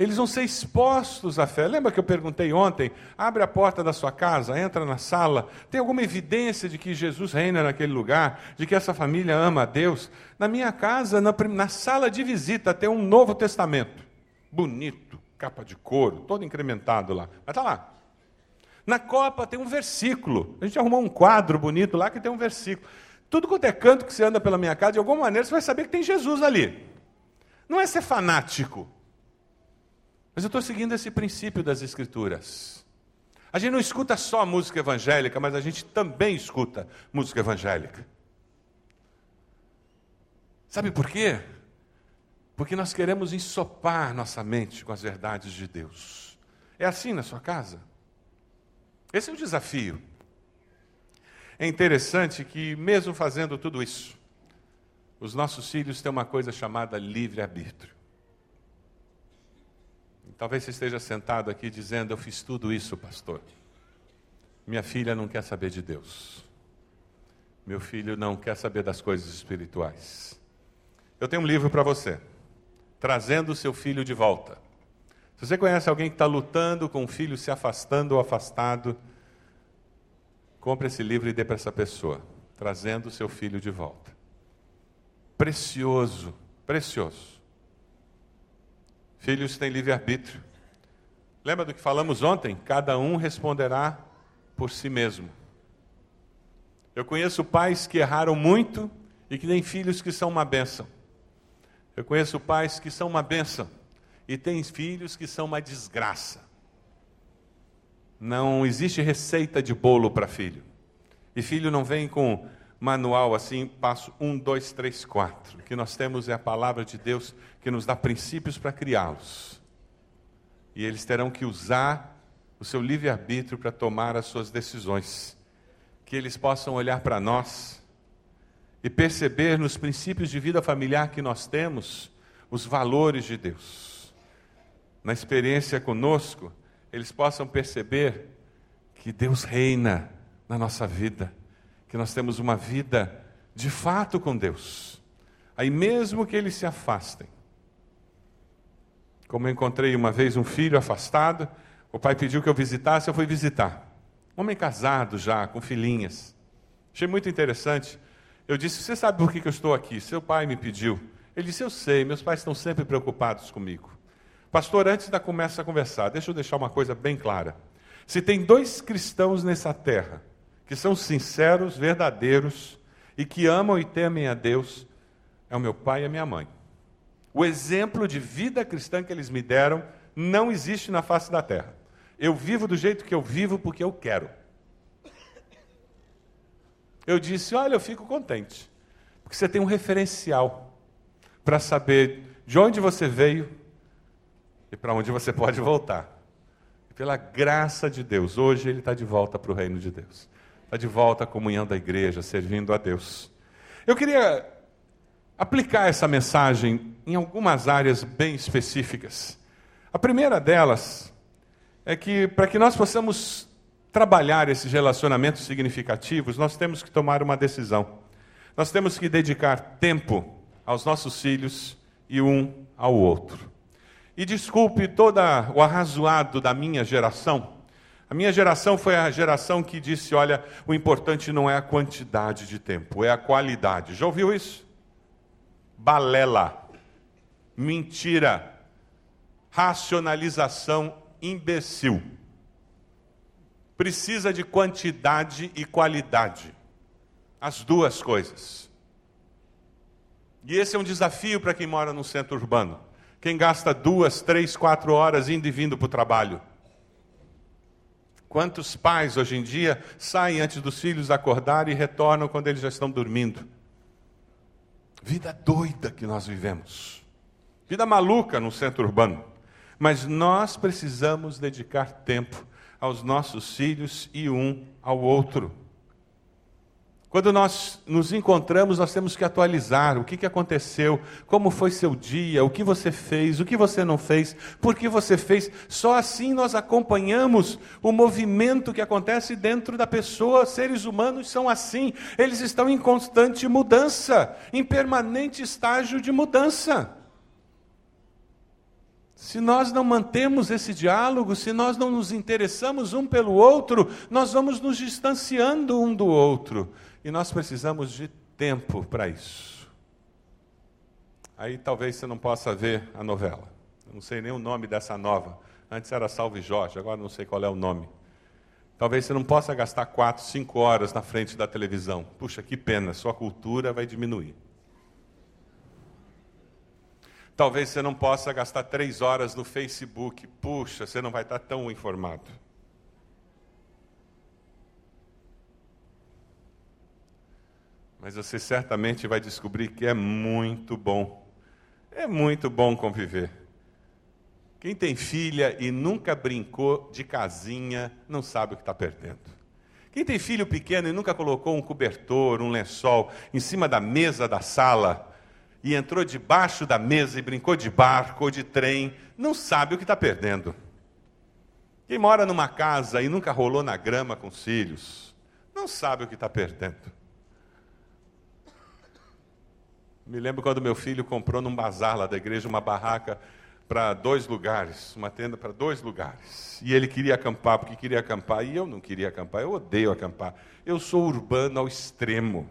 Eles vão ser expostos à fé. Lembra que eu perguntei ontem? Abre a porta da sua casa, entra na sala. Tem alguma evidência de que Jesus reina naquele lugar? De que essa família ama a Deus? Na minha casa, na, na sala de visita, tem um Novo Testamento. Bonito, capa de couro, todo incrementado lá. Mas está lá. Na Copa tem um versículo. A gente arrumou um quadro bonito lá que tem um versículo. Tudo quanto é canto que você anda pela minha casa, de alguma maneira você vai saber que tem Jesus ali. Não é ser fanático. Mas eu estou seguindo esse princípio das Escrituras. A gente não escuta só música evangélica, mas a gente também escuta música evangélica. Sabe por quê? Porque nós queremos ensopar nossa mente com as verdades de Deus. É assim na sua casa? Esse é o desafio. É interessante que, mesmo fazendo tudo isso, os nossos filhos têm uma coisa chamada livre-arbítrio. Talvez você esteja sentado aqui dizendo: Eu fiz tudo isso, pastor. Minha filha não quer saber de Deus. Meu filho não quer saber das coisas espirituais. Eu tenho um livro para você, Trazendo o Seu Filho de Volta. Se você conhece alguém que está lutando com o filho se afastando ou afastado, compre esse livro e dê para essa pessoa, trazendo o seu filho de volta. Precioso, precioso. Filhos têm livre-arbítrio. Lembra do que falamos ontem? Cada um responderá por si mesmo. Eu conheço pais que erraram muito e que têm filhos que são uma bênção. Eu conheço pais que são uma bênção e têm filhos que são uma desgraça. Não existe receita de bolo para filho. E filho não vem com manual assim, passo um, dois, três, quatro. O que nós temos é a palavra de Deus que nos dá princípios para criá-los. E eles terão que usar o seu livre-arbítrio para tomar as suas decisões. Que eles possam olhar para nós e perceber nos princípios de vida familiar que nós temos os valores de Deus. Na experiência conosco, eles possam perceber que Deus reina na nossa vida que nós temos uma vida de fato com Deus. Aí mesmo que eles se afastem. Como eu encontrei uma vez um filho afastado, o pai pediu que eu visitasse, eu fui visitar. Homem casado já, com filhinhas. Achei muito interessante. Eu disse: Você sabe por que eu estou aqui? Seu pai me pediu. Ele disse: Eu sei, meus pais estão sempre preocupados comigo. Pastor, antes da começa a conversar, deixa eu deixar uma coisa bem clara. Se tem dois cristãos nessa terra que são sinceros, verdadeiros e que amam e temem a Deus, é o meu pai e a minha mãe. O exemplo de vida cristã que eles me deram não existe na face da terra. Eu vivo do jeito que eu vivo porque eu quero. Eu disse: Olha, eu fico contente, porque você tem um referencial para saber de onde você veio e para onde você pode voltar. Pela graça de Deus, hoje ele está de volta para o reino de Deus está de volta à comunhão da igreja, servindo a Deus. Eu queria aplicar essa mensagem em algumas áreas bem específicas. A primeira delas é que, para que nós possamos trabalhar esses relacionamentos significativos, nós temos que tomar uma decisão. Nós temos que dedicar tempo aos nossos filhos e um ao outro. E desculpe todo o arrazoado da minha geração, a minha geração foi a geração que disse: olha, o importante não é a quantidade de tempo, é a qualidade. Já ouviu isso? Balela, mentira, racionalização imbecil. Precisa de quantidade e qualidade, as duas coisas. E esse é um desafio para quem mora no centro urbano. Quem gasta duas, três, quatro horas indo e vindo para o trabalho Quantos pais hoje em dia saem antes dos filhos acordarem e retornam quando eles já estão dormindo? Vida doida que nós vivemos. Vida maluca no centro urbano. Mas nós precisamos dedicar tempo aos nossos filhos e um ao outro. Quando nós nos encontramos, nós temos que atualizar o que, que aconteceu, como foi seu dia, o que você fez, o que você não fez, por que você fez. Só assim nós acompanhamos o movimento que acontece dentro da pessoa. Seres humanos são assim, eles estão em constante mudança, em permanente estágio de mudança. Se nós não mantemos esse diálogo, se nós não nos interessamos um pelo outro, nós vamos nos distanciando um do outro. E nós precisamos de tempo para isso. Aí talvez você não possa ver a novela. Eu não sei nem o nome dessa nova. Antes era Salve Jorge, agora não sei qual é o nome. Talvez você não possa gastar quatro, cinco horas na frente da televisão. Puxa, que pena, sua cultura vai diminuir. Talvez você não possa gastar três horas no Facebook. Puxa, você não vai estar tão informado. Mas você certamente vai descobrir que é muito bom. É muito bom conviver. Quem tem filha e nunca brincou de casinha não sabe o que está perdendo. Quem tem filho pequeno e nunca colocou um cobertor, um lençol em cima da mesa da sala e entrou debaixo da mesa e brincou de barco ou de trem, não sabe o que está perdendo. Quem mora numa casa e nunca rolou na grama com os filhos, não sabe o que está perdendo. Me lembro quando meu filho comprou num bazar lá da igreja uma barraca para dois lugares, uma tenda para dois lugares. E ele queria acampar, porque queria acampar, e eu não queria acampar, eu odeio acampar. Eu sou urbano ao extremo.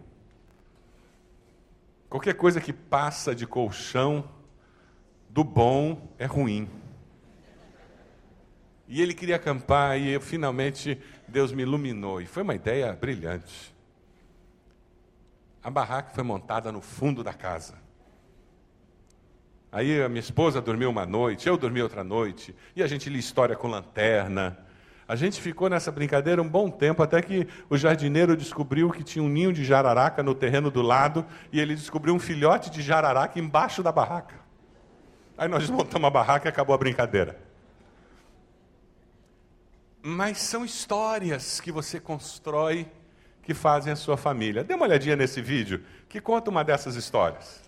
Qualquer coisa que passa de colchão, do bom é ruim. E ele queria acampar e eu, finalmente Deus me iluminou. E foi uma ideia brilhante. A barraca foi montada no fundo da casa. Aí a minha esposa dormiu uma noite, eu dormi outra noite, e a gente lia história com lanterna. A gente ficou nessa brincadeira um bom tempo, até que o jardineiro descobriu que tinha um ninho de jararaca no terreno do lado, e ele descobriu um filhote de jararaca embaixo da barraca. Aí nós montamos a barraca e acabou a brincadeira. Mas são histórias que você constrói que fazem a sua família. Dê uma olhadinha nesse vídeo que conta uma dessas histórias.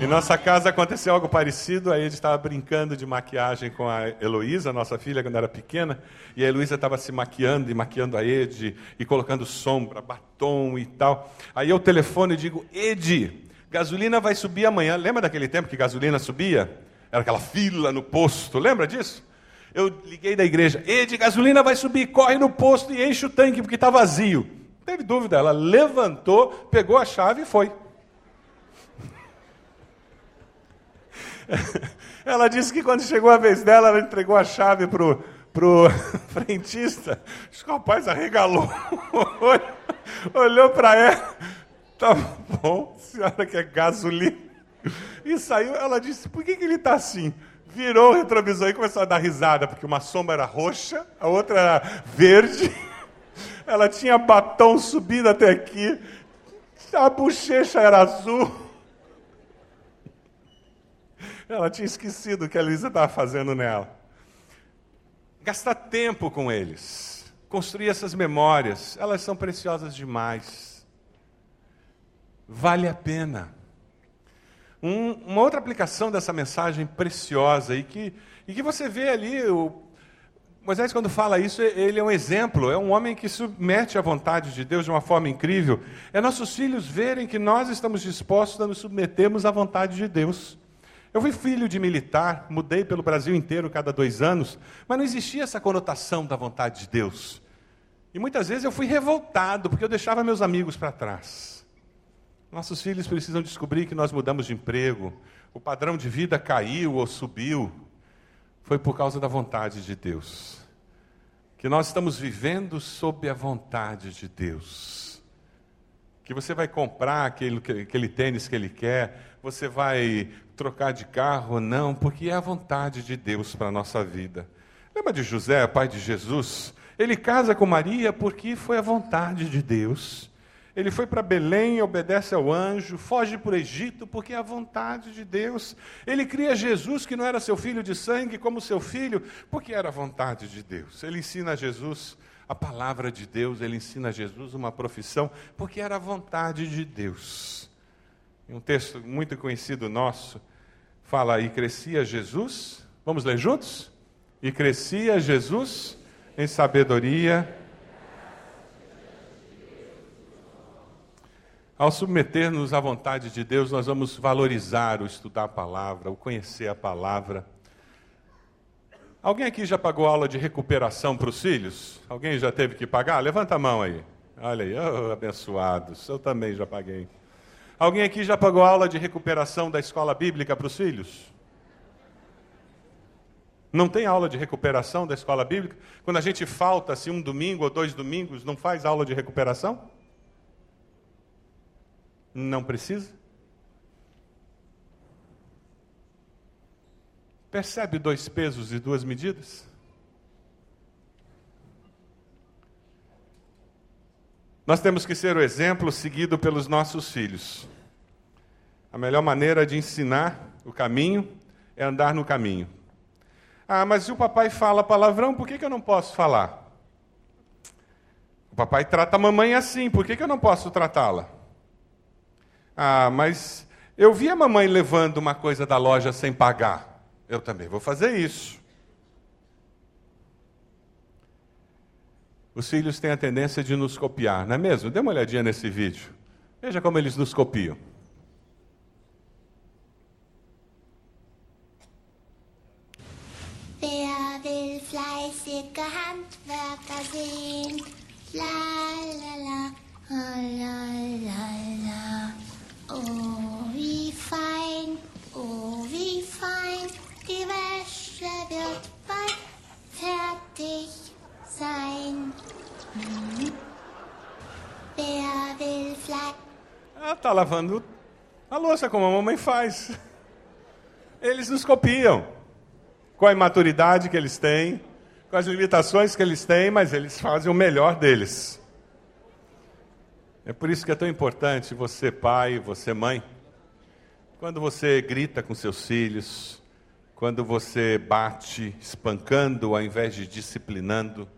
Em nossa casa aconteceu algo parecido. A Ed estava brincando de maquiagem com a Heloísa, nossa filha, quando era pequena. E a Heloísa estava se maquiando e maquiando a Ed, e colocando sombra, batom e tal. Aí eu telefono e digo: Ed, gasolina vai subir amanhã. Lembra daquele tempo que gasolina subia? Era aquela fila no posto. Lembra disso? Eu liguei da igreja: Ed, gasolina vai subir, corre no posto e enche o tanque porque está vazio. Não teve dúvida, ela levantou, pegou a chave e foi. Ela disse que quando chegou a vez dela, ela entregou a chave para o pro frentista. O rapaz arregalou, olhou para ela. Tá bom, senhora quer gasolina. E saiu, ela disse, por que, que ele está assim? Virou o retrovisor e começou a dar risada, porque uma sombra era roxa, a outra era verde. Ela tinha batom subido até aqui, a bochecha era azul. Ela tinha esquecido o que a Elisa estava fazendo nela. Gastar tempo com eles, construir essas memórias, elas são preciosas demais. Vale a pena. Um, uma outra aplicação dessa mensagem preciosa e que, e que você vê ali, o, Moisés, quando fala isso, ele é um exemplo, é um homem que submete à vontade de Deus de uma forma incrível. É nossos filhos verem que nós estamos dispostos a nos submetermos à vontade de Deus. Eu fui filho de militar, mudei pelo Brasil inteiro cada dois anos, mas não existia essa conotação da vontade de Deus. E muitas vezes eu fui revoltado, porque eu deixava meus amigos para trás. Nossos filhos precisam descobrir que nós mudamos de emprego, o padrão de vida caiu ou subiu. Foi por causa da vontade de Deus. Que nós estamos vivendo sob a vontade de Deus. Que você vai comprar aquele, aquele tênis que ele quer, você vai trocar de carro, não, porque é a vontade de Deus para a nossa vida. Lembra de José, pai de Jesus? Ele casa com Maria porque foi a vontade de Deus. Ele foi para Belém, obedece ao anjo, foge para o Egito porque é a vontade de Deus. Ele cria Jesus, que não era seu filho de sangue, como seu filho, porque era a vontade de Deus. Ele ensina a Jesus a palavra de Deus, ele ensina a Jesus uma profissão, porque era a vontade de Deus. Um texto muito conhecido nosso fala: E crescia Jesus. Vamos ler juntos? E crescia Jesus em sabedoria. Ao submeter-nos à vontade de Deus, nós vamos valorizar o estudar a palavra, o conhecer a palavra. Alguém aqui já pagou aula de recuperação para os filhos? Alguém já teve que pagar? Levanta a mão aí. Olha aí, oh, abençoados. Eu também já paguei. Alguém aqui já pagou aula de recuperação da escola bíblica para os filhos? Não tem aula de recuperação da escola bíblica? Quando a gente falta assim um domingo ou dois domingos, não faz aula de recuperação? Não precisa? Percebe dois pesos e duas medidas? Nós temos que ser o exemplo seguido pelos nossos filhos. A melhor maneira de ensinar o caminho é andar no caminho. Ah, mas se o papai fala palavrão, por que, que eu não posso falar? O papai trata a mamãe assim, por que, que eu não posso tratá-la? Ah, mas eu vi a mamãe levando uma coisa da loja sem pagar. Eu também vou fazer isso. Os filhos têm a tendência de nos copiar, não é mesmo? Dê uma olhadinha nesse vídeo. Veja como eles nos copiam. Fertig sein. Fleißig Ela está lavando a louça como a mamãe faz. Eles nos copiam. Com a imaturidade que eles têm, com as limitações que eles têm, mas eles fazem o melhor deles. É por isso que é tão importante você, pai, você, mãe, quando você grita com seus filhos, quando você bate, espancando ao invés de disciplinando,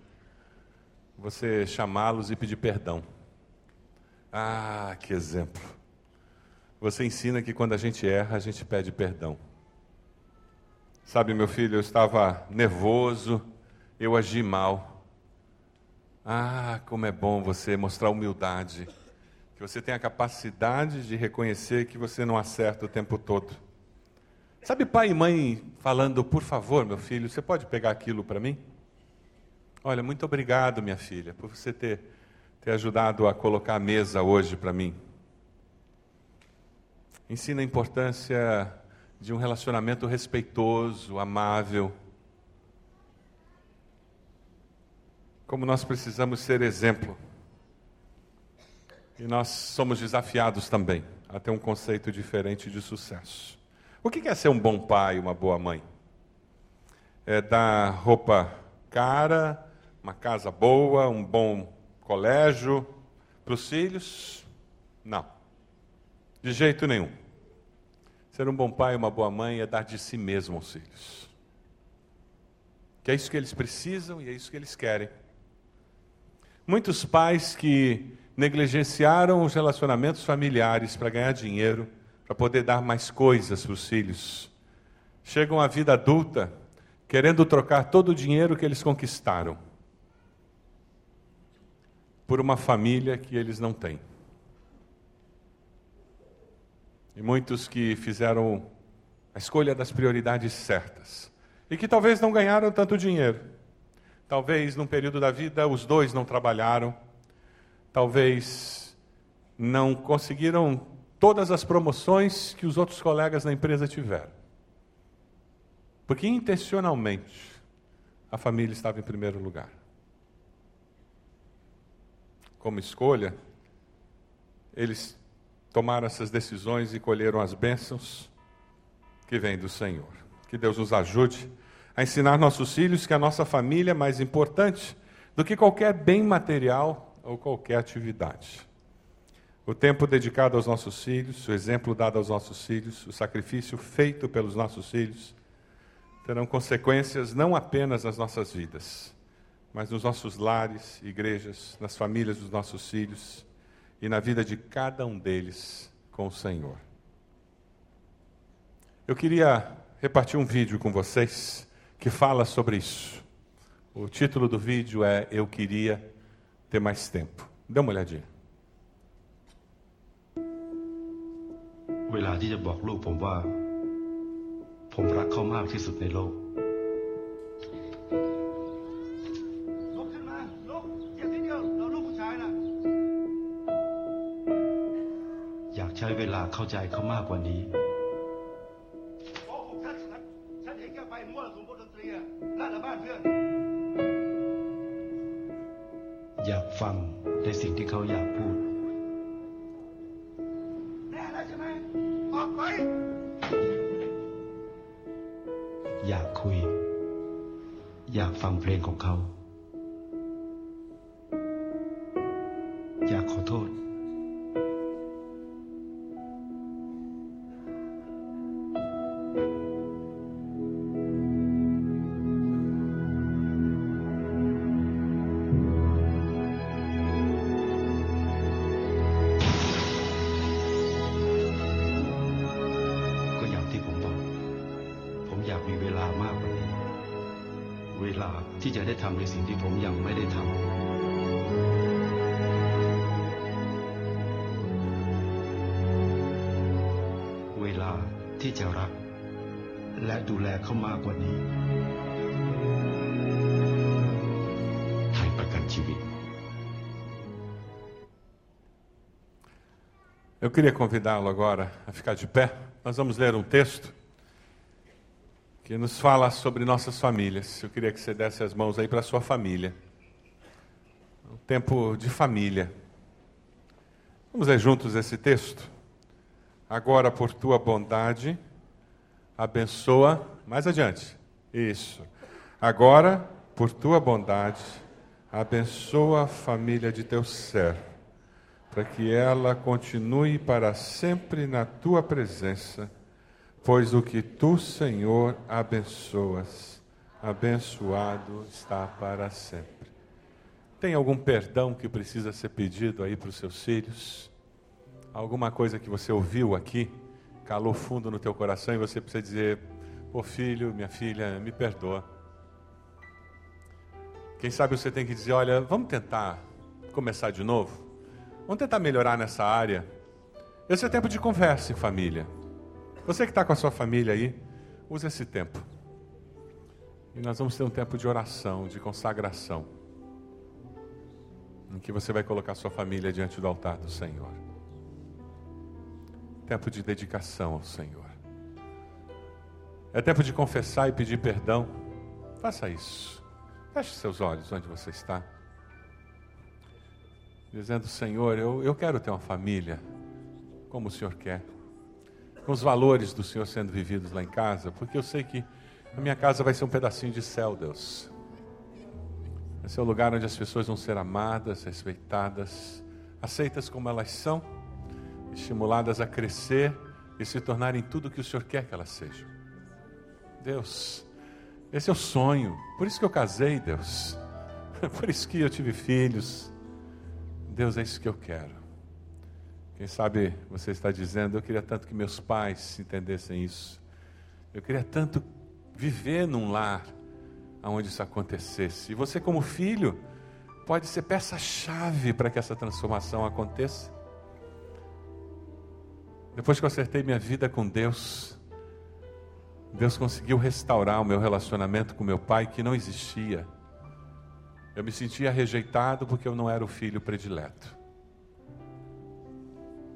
você chamá-los e pedir perdão. Ah, que exemplo. Você ensina que quando a gente erra, a gente pede perdão. Sabe, meu filho, eu estava nervoso, eu agi mal. Ah, como é bom você mostrar humildade, que você tem a capacidade de reconhecer que você não acerta o tempo todo. Sabe, pai e mãe falando, por favor, meu filho, você pode pegar aquilo para mim? Olha, muito obrigado, minha filha, por você ter, ter ajudado a colocar a mesa hoje para mim. Ensina a importância de um relacionamento respeitoso, amável. Como nós precisamos ser exemplo. E nós somos desafiados também a ter um conceito diferente de sucesso. O que é ser um bom pai, uma boa mãe? É dar roupa cara, uma casa boa, um bom colégio para os filhos? Não. De jeito nenhum. Ser um bom pai e uma boa mãe é dar de si mesmo aos filhos. Que é isso que eles precisam e é isso que eles querem. Muitos pais que negligenciaram os relacionamentos familiares para ganhar dinheiro, para poder dar mais coisas para os filhos, chegam à vida adulta querendo trocar todo o dinheiro que eles conquistaram por uma família que eles não têm. E muitos que fizeram a escolha das prioridades certas. E que talvez não ganharam tanto dinheiro. Talvez num período da vida os dois não trabalharam. Talvez não conseguiram todas as promoções que os outros colegas da empresa tiveram. Porque intencionalmente a família estava em primeiro lugar. Como escolha, eles tomaram essas decisões e colheram as bênçãos que vêm do Senhor. Que Deus nos ajude a ensinar nossos filhos que a nossa família é mais importante do que qualquer bem material ou qualquer atividade. O tempo dedicado aos nossos filhos, o exemplo dado aos nossos filhos, o sacrifício feito pelos nossos filhos, terão consequências não apenas nas nossas vidas, mas nos nossos lares, igrejas, nas famílias dos nossos filhos e na vida de cada um deles com o Senhor. Eu queria repartir um vídeo com vocês que fala sobre isso. O título do vídeo é Eu Queria Ter Mais Tempo. Dê uma olhadinha. เวลาที่จะบอกลูกผมว่า ผมรักเขามากที่สุดในโลก ลุก เข้าใจเขามากกว่านี้ Eu queria convidá-lo agora a ficar de pé. Nós vamos ler um texto que nos fala sobre nossas famílias. Eu queria que você desse as mãos aí para a sua família. Um tempo de família. Vamos ler juntos esse texto? Agora, por tua bondade, abençoa. Mais adiante. Isso. Agora, por tua bondade, abençoa a família de teu servo para que ela continue para sempre na tua presença, pois o que tu, Senhor, abençoas, abençoado está para sempre. Tem algum perdão que precisa ser pedido aí para os seus filhos? Alguma coisa que você ouviu aqui, calou fundo no teu coração e você precisa dizer: Pô, filho, minha filha, me perdoa. Quem sabe você tem que dizer: Olha, vamos tentar começar de novo? Vamos tentar melhorar nessa área. Esse é tempo de conversa em família. Você que está com a sua família aí, use esse tempo. E nós vamos ter um tempo de oração, de consagração, em que você vai colocar sua família diante do altar do Senhor. Tempo de dedicação ao Senhor. É tempo de confessar e pedir perdão. Faça isso. Feche seus olhos onde você está dizendo: Senhor, eu, eu quero ter uma família como o Senhor quer, com os valores do Senhor sendo vividos lá em casa, porque eu sei que a minha casa vai ser um pedacinho de céu, Deus. Vai ser o lugar onde as pessoas vão ser amadas, respeitadas, aceitas como elas são, estimuladas a crescer e se tornarem tudo o que o Senhor quer que elas sejam. Deus, esse é o sonho, por isso que eu casei, Deus, por isso que eu tive filhos. Deus, é isso que eu quero. Quem sabe você está dizendo, eu queria tanto que meus pais entendessem isso. Eu queria tanto viver num lar onde isso acontecesse. E você, como filho, pode ser peça-chave para que essa transformação aconteça. Depois que eu acertei minha vida com Deus, Deus conseguiu restaurar o meu relacionamento com meu pai que não existia. Eu me sentia rejeitado porque eu não era o filho predileto.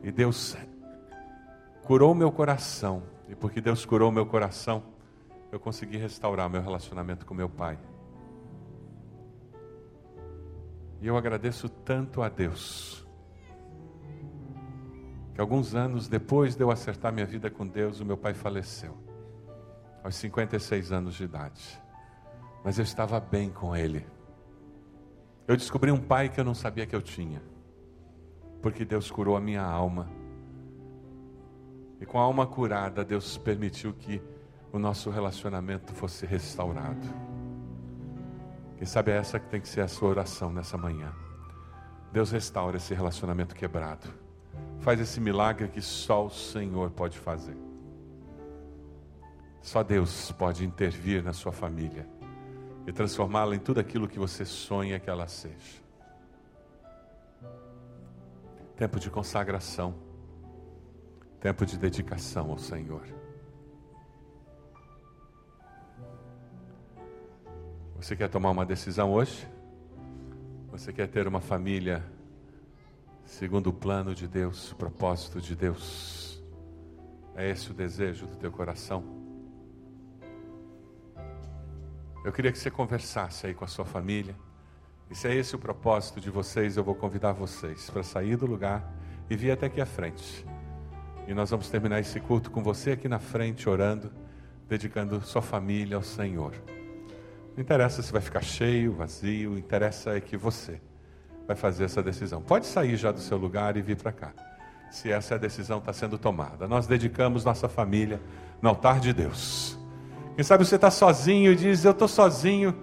E Deus curou meu coração. E porque Deus curou meu coração, eu consegui restaurar meu relacionamento com meu pai. E eu agradeço tanto a Deus. Que alguns anos depois de eu acertar minha vida com Deus, o meu pai faleceu. Aos 56 anos de idade. Mas eu estava bem com ele. Eu descobri um pai que eu não sabia que eu tinha, porque Deus curou a minha alma. E com a alma curada, Deus permitiu que o nosso relacionamento fosse restaurado. Quem sabe é essa que tem que ser a sua oração nessa manhã. Deus restaura esse relacionamento quebrado. Faz esse milagre que só o Senhor pode fazer. Só Deus pode intervir na sua família e transformá-la em tudo aquilo que você sonha que ela seja. Tempo de consagração, tempo de dedicação ao Senhor. Você quer tomar uma decisão hoje? Você quer ter uma família segundo o plano de Deus, o propósito de Deus? É esse o desejo do teu coração? Eu queria que você conversasse aí com a sua família. E se é esse o propósito de vocês, eu vou convidar vocês para sair do lugar e vir até aqui à frente. E nós vamos terminar esse culto com você aqui na frente, orando, dedicando sua família ao Senhor. Não interessa se vai ficar cheio, vazio, interessa é que você vai fazer essa decisão. Pode sair já do seu lugar e vir para cá, se essa decisão está sendo tomada. Nós dedicamos nossa família no altar de Deus. Quem sabe você está sozinho e diz: Eu estou sozinho.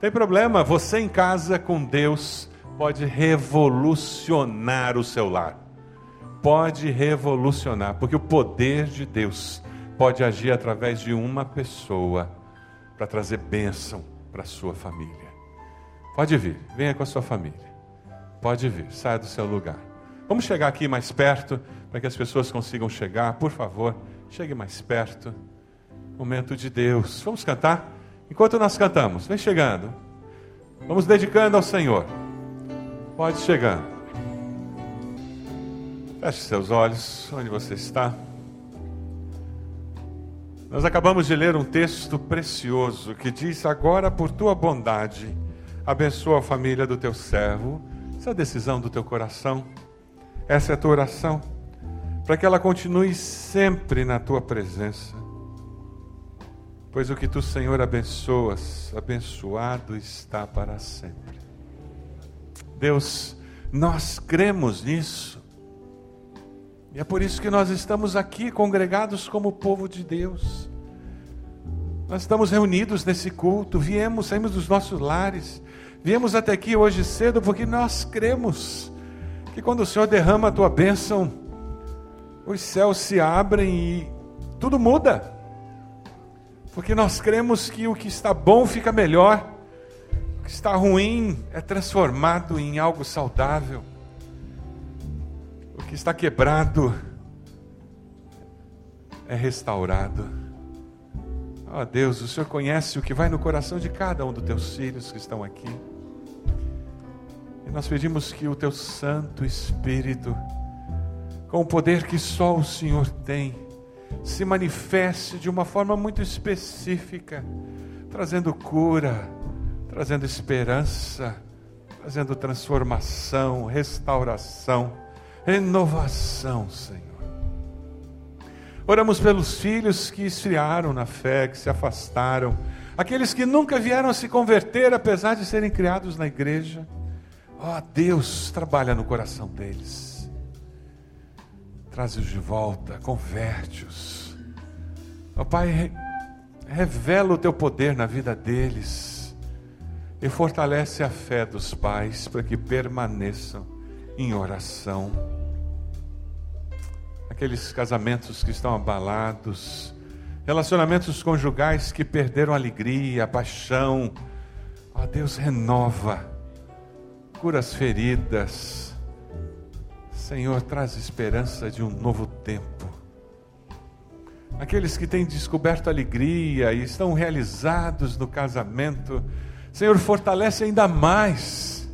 Tem problema, você em casa com Deus pode revolucionar o seu lar. Pode revolucionar, porque o poder de Deus pode agir através de uma pessoa para trazer bênção para a sua família. Pode vir, venha com a sua família. Pode vir, saia do seu lugar. Vamos chegar aqui mais perto, para que as pessoas consigam chegar. Por favor, chegue mais perto. Momento de Deus. Vamos cantar? Enquanto nós cantamos, vem chegando. Vamos dedicando ao Senhor. Pode chegar. Feche seus olhos, onde você está. Nós acabamos de ler um texto precioso que diz: Agora, por tua bondade, abençoa a família do teu servo. Essa é a decisão do teu coração. Essa é a tua oração. Para que ela continue sempre na tua presença. Pois o que tu, Senhor, abençoas, abençoado está para sempre. Deus, nós cremos nisso. E é por isso que nós estamos aqui congregados como povo de Deus. Nós estamos reunidos nesse culto, viemos, saímos dos nossos lares, viemos até aqui hoje cedo porque nós cremos que quando o Senhor derrama a tua bênção, os céus se abrem e tudo muda. Porque nós cremos que o que está bom fica melhor, o que está ruim é transformado em algo saudável que está quebrado é restaurado. Ó oh, Deus, o Senhor conhece o que vai no coração de cada um dos teus filhos que estão aqui. E nós pedimos que o teu Santo Espírito, com o poder que só o Senhor tem, se manifeste de uma forma muito específica, trazendo cura, trazendo esperança, trazendo transformação, restauração renovação, Senhor. Oramos pelos filhos que esfriaram na fé, que se afastaram, aqueles que nunca vieram se converter, apesar de serem criados na igreja. Ó oh, Deus, trabalha no coração deles. Traz-os de volta, converte-os. Ó oh, Pai, revela o teu poder na vida deles e fortalece a fé dos pais para que permaneçam em oração aqueles casamentos que estão abalados, relacionamentos conjugais que perderam a alegria, a paixão. Ó oh, Deus, renova, cura as feridas. Senhor, traz esperança de um novo tempo. Aqueles que têm descoberto alegria e estão realizados no casamento, Senhor, fortalece ainda mais,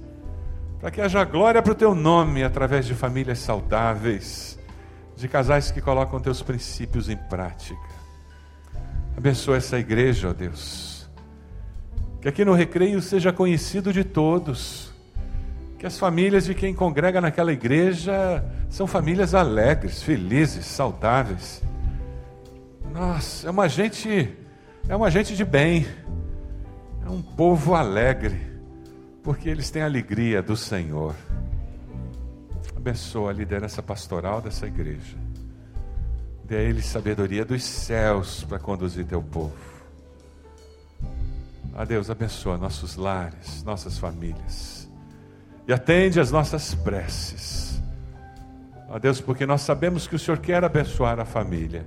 para que haja glória para o teu nome através de famílias saudáveis de casais que colocam teus princípios em prática. Abençoa essa igreja, ó Deus. Que aqui no recreio seja conhecido de todos. Que as famílias de quem congrega naquela igreja são famílias alegres, felizes, saudáveis. Nossa, é uma gente, é uma gente de bem. É um povo alegre, porque eles têm a alegria do Senhor. Abençoa a liderança pastoral dessa igreja. Dê a eles sabedoria dos céus para conduzir teu povo. A Deus, abençoa nossos lares, nossas famílias. E atende as nossas preces. A Deus, porque nós sabemos que o Senhor quer abençoar a família.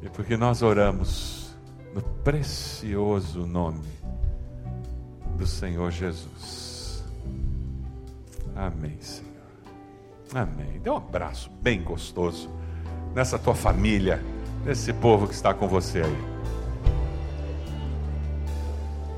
E porque nós oramos no precioso nome do Senhor Jesus. Amém, Senhor. Amém. Dê um abraço bem gostoso nessa tua família, nesse povo que está com você aí.